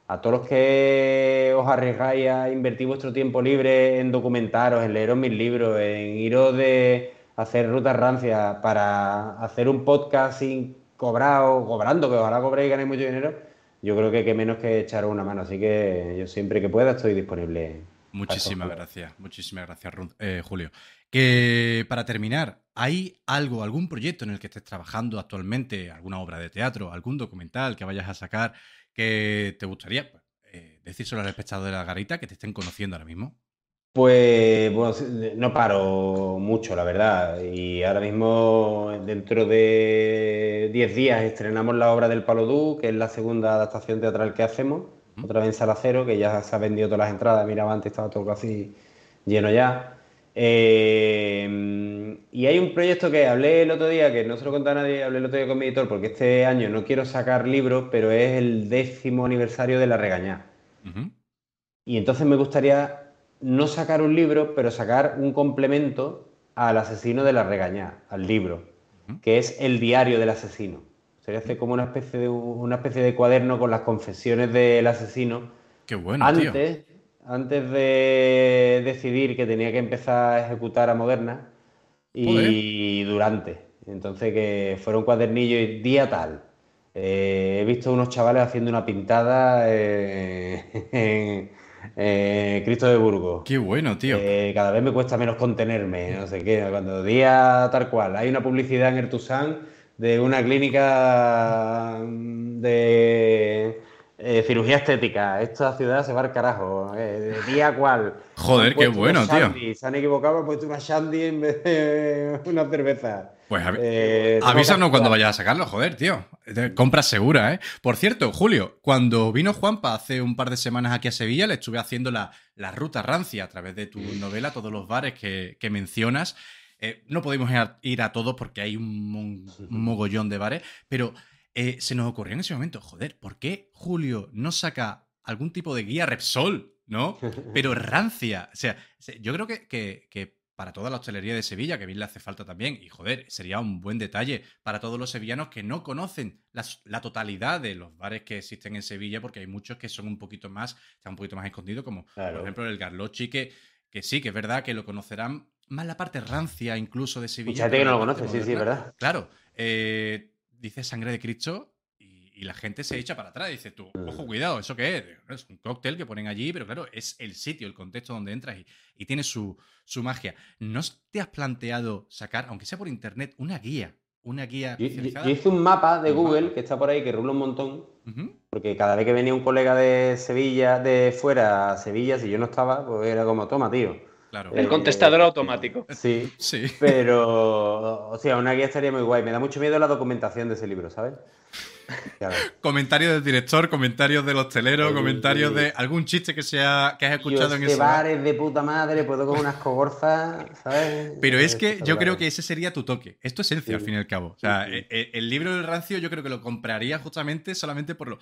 a todos los que os arriesgáis a invertir vuestro tiempo libre en documentaros, en leeros mis libros, en iros de hacer rutas rancias para hacer un podcast sin cobrar o cobrando, que ojalá cobréis y ganéis mucho dinero, yo creo que, menos que echar una mano. Así que yo siempre que pueda estoy disponible. Muchísimas gracias, muchísimas gracias, eh, Julio. Que para terminar, ¿hay algo, algún proyecto en el que estés trabajando actualmente, alguna obra de teatro, algún documental que vayas a sacar que te gustaría pues, eh, decírselo al espectador de la garita que te estén conociendo ahora mismo? Pues bueno, no paro mucho, la verdad. Y ahora mismo, dentro de 10 días, estrenamos la obra del Palodú, que es la segunda adaptación teatral que hacemos. Otra vez en Sala Cero, que ya se ha vendido todas las entradas. Mira, antes estaba todo casi lleno ya. Eh, y hay un proyecto que hablé el otro día, que no se lo conté a nadie, hablé el otro día con mi editor, porque este año no quiero sacar libros, pero es el décimo aniversario de La Regañá. Y entonces me gustaría no sacar un libro, pero sacar un complemento al asesino de la regañá, al libro, que es el diario del asesino. Sería hacer como una especie de una especie de cuaderno con las confesiones del asesino. Qué bueno, antes, Antes de decidir que tenía que empezar a ejecutar a Moderna y durante. Entonces que fuera un cuadernillo y día tal. Eh, he visto unos chavales haciendo una pintada eh, eh, Cristo de Burgos. Qué bueno, tío. Eh, cada vez me cuesta menos contenerme, no sé qué. Cuando día tal cual, hay una publicidad en Ertusan de una clínica de eh, cirugía estética. Esta ciudad se va al carajo. día cual. Joder, qué bueno, tío. Se han equivocado, han puesto una shandy en vez de una cerveza. Pues eh, avísanos cuando vayas a sacarlo, joder, tío. Compra segura, ¿eh? Por cierto, Julio, cuando vino Juanpa hace un par de semanas aquí a Sevilla, le estuve haciendo la, ruta rancia a través de tu novela, todos los bares que, mencionas. Eh, no podemos ir a, todos porque hay un, mogollón de bares, pero eh, se nos ocurrió en ese momento, joder, ¿por qué Julio no saca algún tipo de guía Repsol, ¿no? Pero rancia. O sea, yo creo que, que para toda la hostelería de Sevilla, que bien le hace falta también. Y joder, sería un buen detalle para todos los sevillanos que no conocen la, totalidad de los bares que existen en Sevilla, porque hay muchos que son un poquito más, están un poquito más escondidos, como por ejemplo el Garlochi, que, que sí, que es verdad que lo conocerán más la parte rancia incluso de Sevilla. Mucha gente que no lo conoce, sí, sí, ¿verdad? Claro. Eh, dice Sangre de Cristo y la gente se echa para atrás. Dice tú, ojo, cuidado, ¿eso qué es? Es un cóctel que ponen allí, pero claro, es el sitio, el contexto donde entras y, tiene su, magia. ¿No te has planteado sacar, aunque sea por internet, una guía? Una guía. Yo, hice un mapa de Google que está por ahí, que rula un montón. Porque cada vez que venía un colega de Sevilla, de fuera a Sevilla, si yo no estaba, pues era como, toma, tío. Claro. El contestador automático. Sí, sí. Pero, o sea, una guía estaría muy guay. Me da mucho miedo la documentación de ese libro, ¿sabes? Comentarios del director, comentarios del hostelero, comentarios de algún chiste que, sea, que has escuchado en ese bares de puta madre, puedo con unas cogorzas, ¿sabes? Pero es que yo creo que ese sería tu toque. Es tu esencia, al fin y al cabo. O sea, e, e, el, libro del rancio yo creo que lo compraría justamente solamente por lo.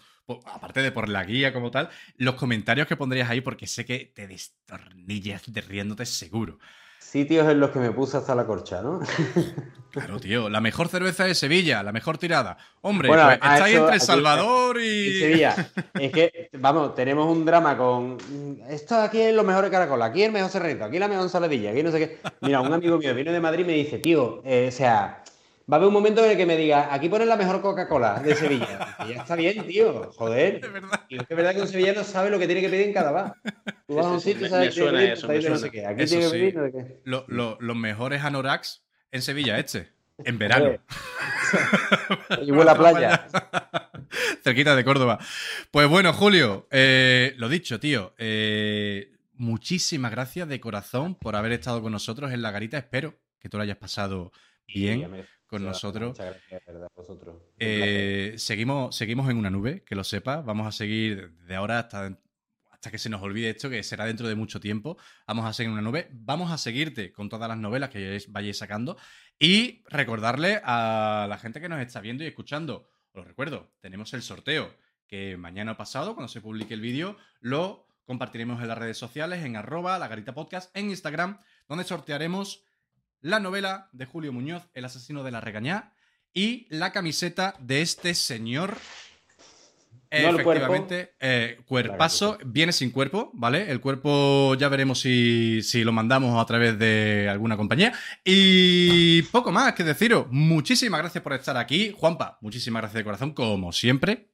aparte de por la guía como tal, los comentarios que pondrías ahí, porque sé que te destornillas de riéndote seguro sitios en los que me puse hasta la corcha, ¿no? Claro, tío. La mejor cerveza de Sevilla, la mejor tirada. Hombre, pues está ahí entre Salvador y... Sevilla. Es que, vamos, tenemos un drama con... Esto aquí es lo mejor de Caracol, aquí el mejor cerrito, aquí la mejor saladilla, aquí no sé qué... Mira, un amigo mío vino de Madrid y me dice, tío, eh, o sea, va a haber un momento en el que me diga, aquí ponen la mejor Coca-Cola de Sevilla. Y ya está bien, tío, joder. Es verdad. Y es que es verdad que un sevillano sabe lo que tiene que pedir en cada bar. Tú vas a un sitio, sabes. Aquí tiene que pedir, qué. los mejores anoraks en Sevilla, este. En verano. y la playa. Cerquita de Córdoba. Pues bueno, Julio, eh, lo dicho, tío. Eh, muchísimas gracias de corazón por haber estado con nosotros en la garita. Espero que tú lo hayas pasado bien con nosotros. Eh, seguimos, seguimos en una nube, que lo sepa. Vamos a seguir de ahora hasta, hasta que se nos olvide esto, que será dentro de mucho tiempo. Vamos a seguir en una nube. Vamos a seguirte con todas las novelas que vayáis sacando. Y recordarle a la gente que nos está viendo y escuchando. Os recuerdo, tenemos el sorteo que mañana pasado, cuando se publique el vídeo, lo compartiremos en las redes sociales, en arroba, la garita podcast, en Instagram, donde sortearemos la novela de Julio Muñoz, El asesino de la regañá, y la camiseta de este señor. Efectivamente, eh, cuerpazo, viene sin cuerpo, ¿vale? El cuerpo ya veremos si, si, lo mandamos a través de alguna compañía. Y poco más que deciros. Muchísimas gracias por estar aquí. Juanpa, muchísimas gracias de corazón, como siempre.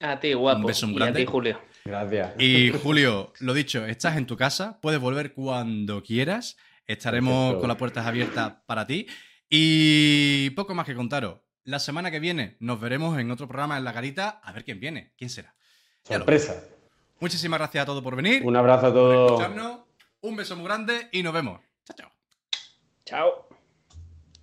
A ti, guapo. Un beso muy grande. Y a ti, Julio. Gracias. Y Julio, lo dicho, estás en tu casa, puedes volver cuando quieras. Estaremos con las puertas abiertas para ti. Y poco más que contaros. La semana que viene nos veremos en otro programa en La Garita. A ver quién viene. ¿Quién será? Sorpresa. Muchísimas gracias a todos por venir. Un abrazo a todos. Un beso muy grande y nos vemos. Chao, chao. Chao.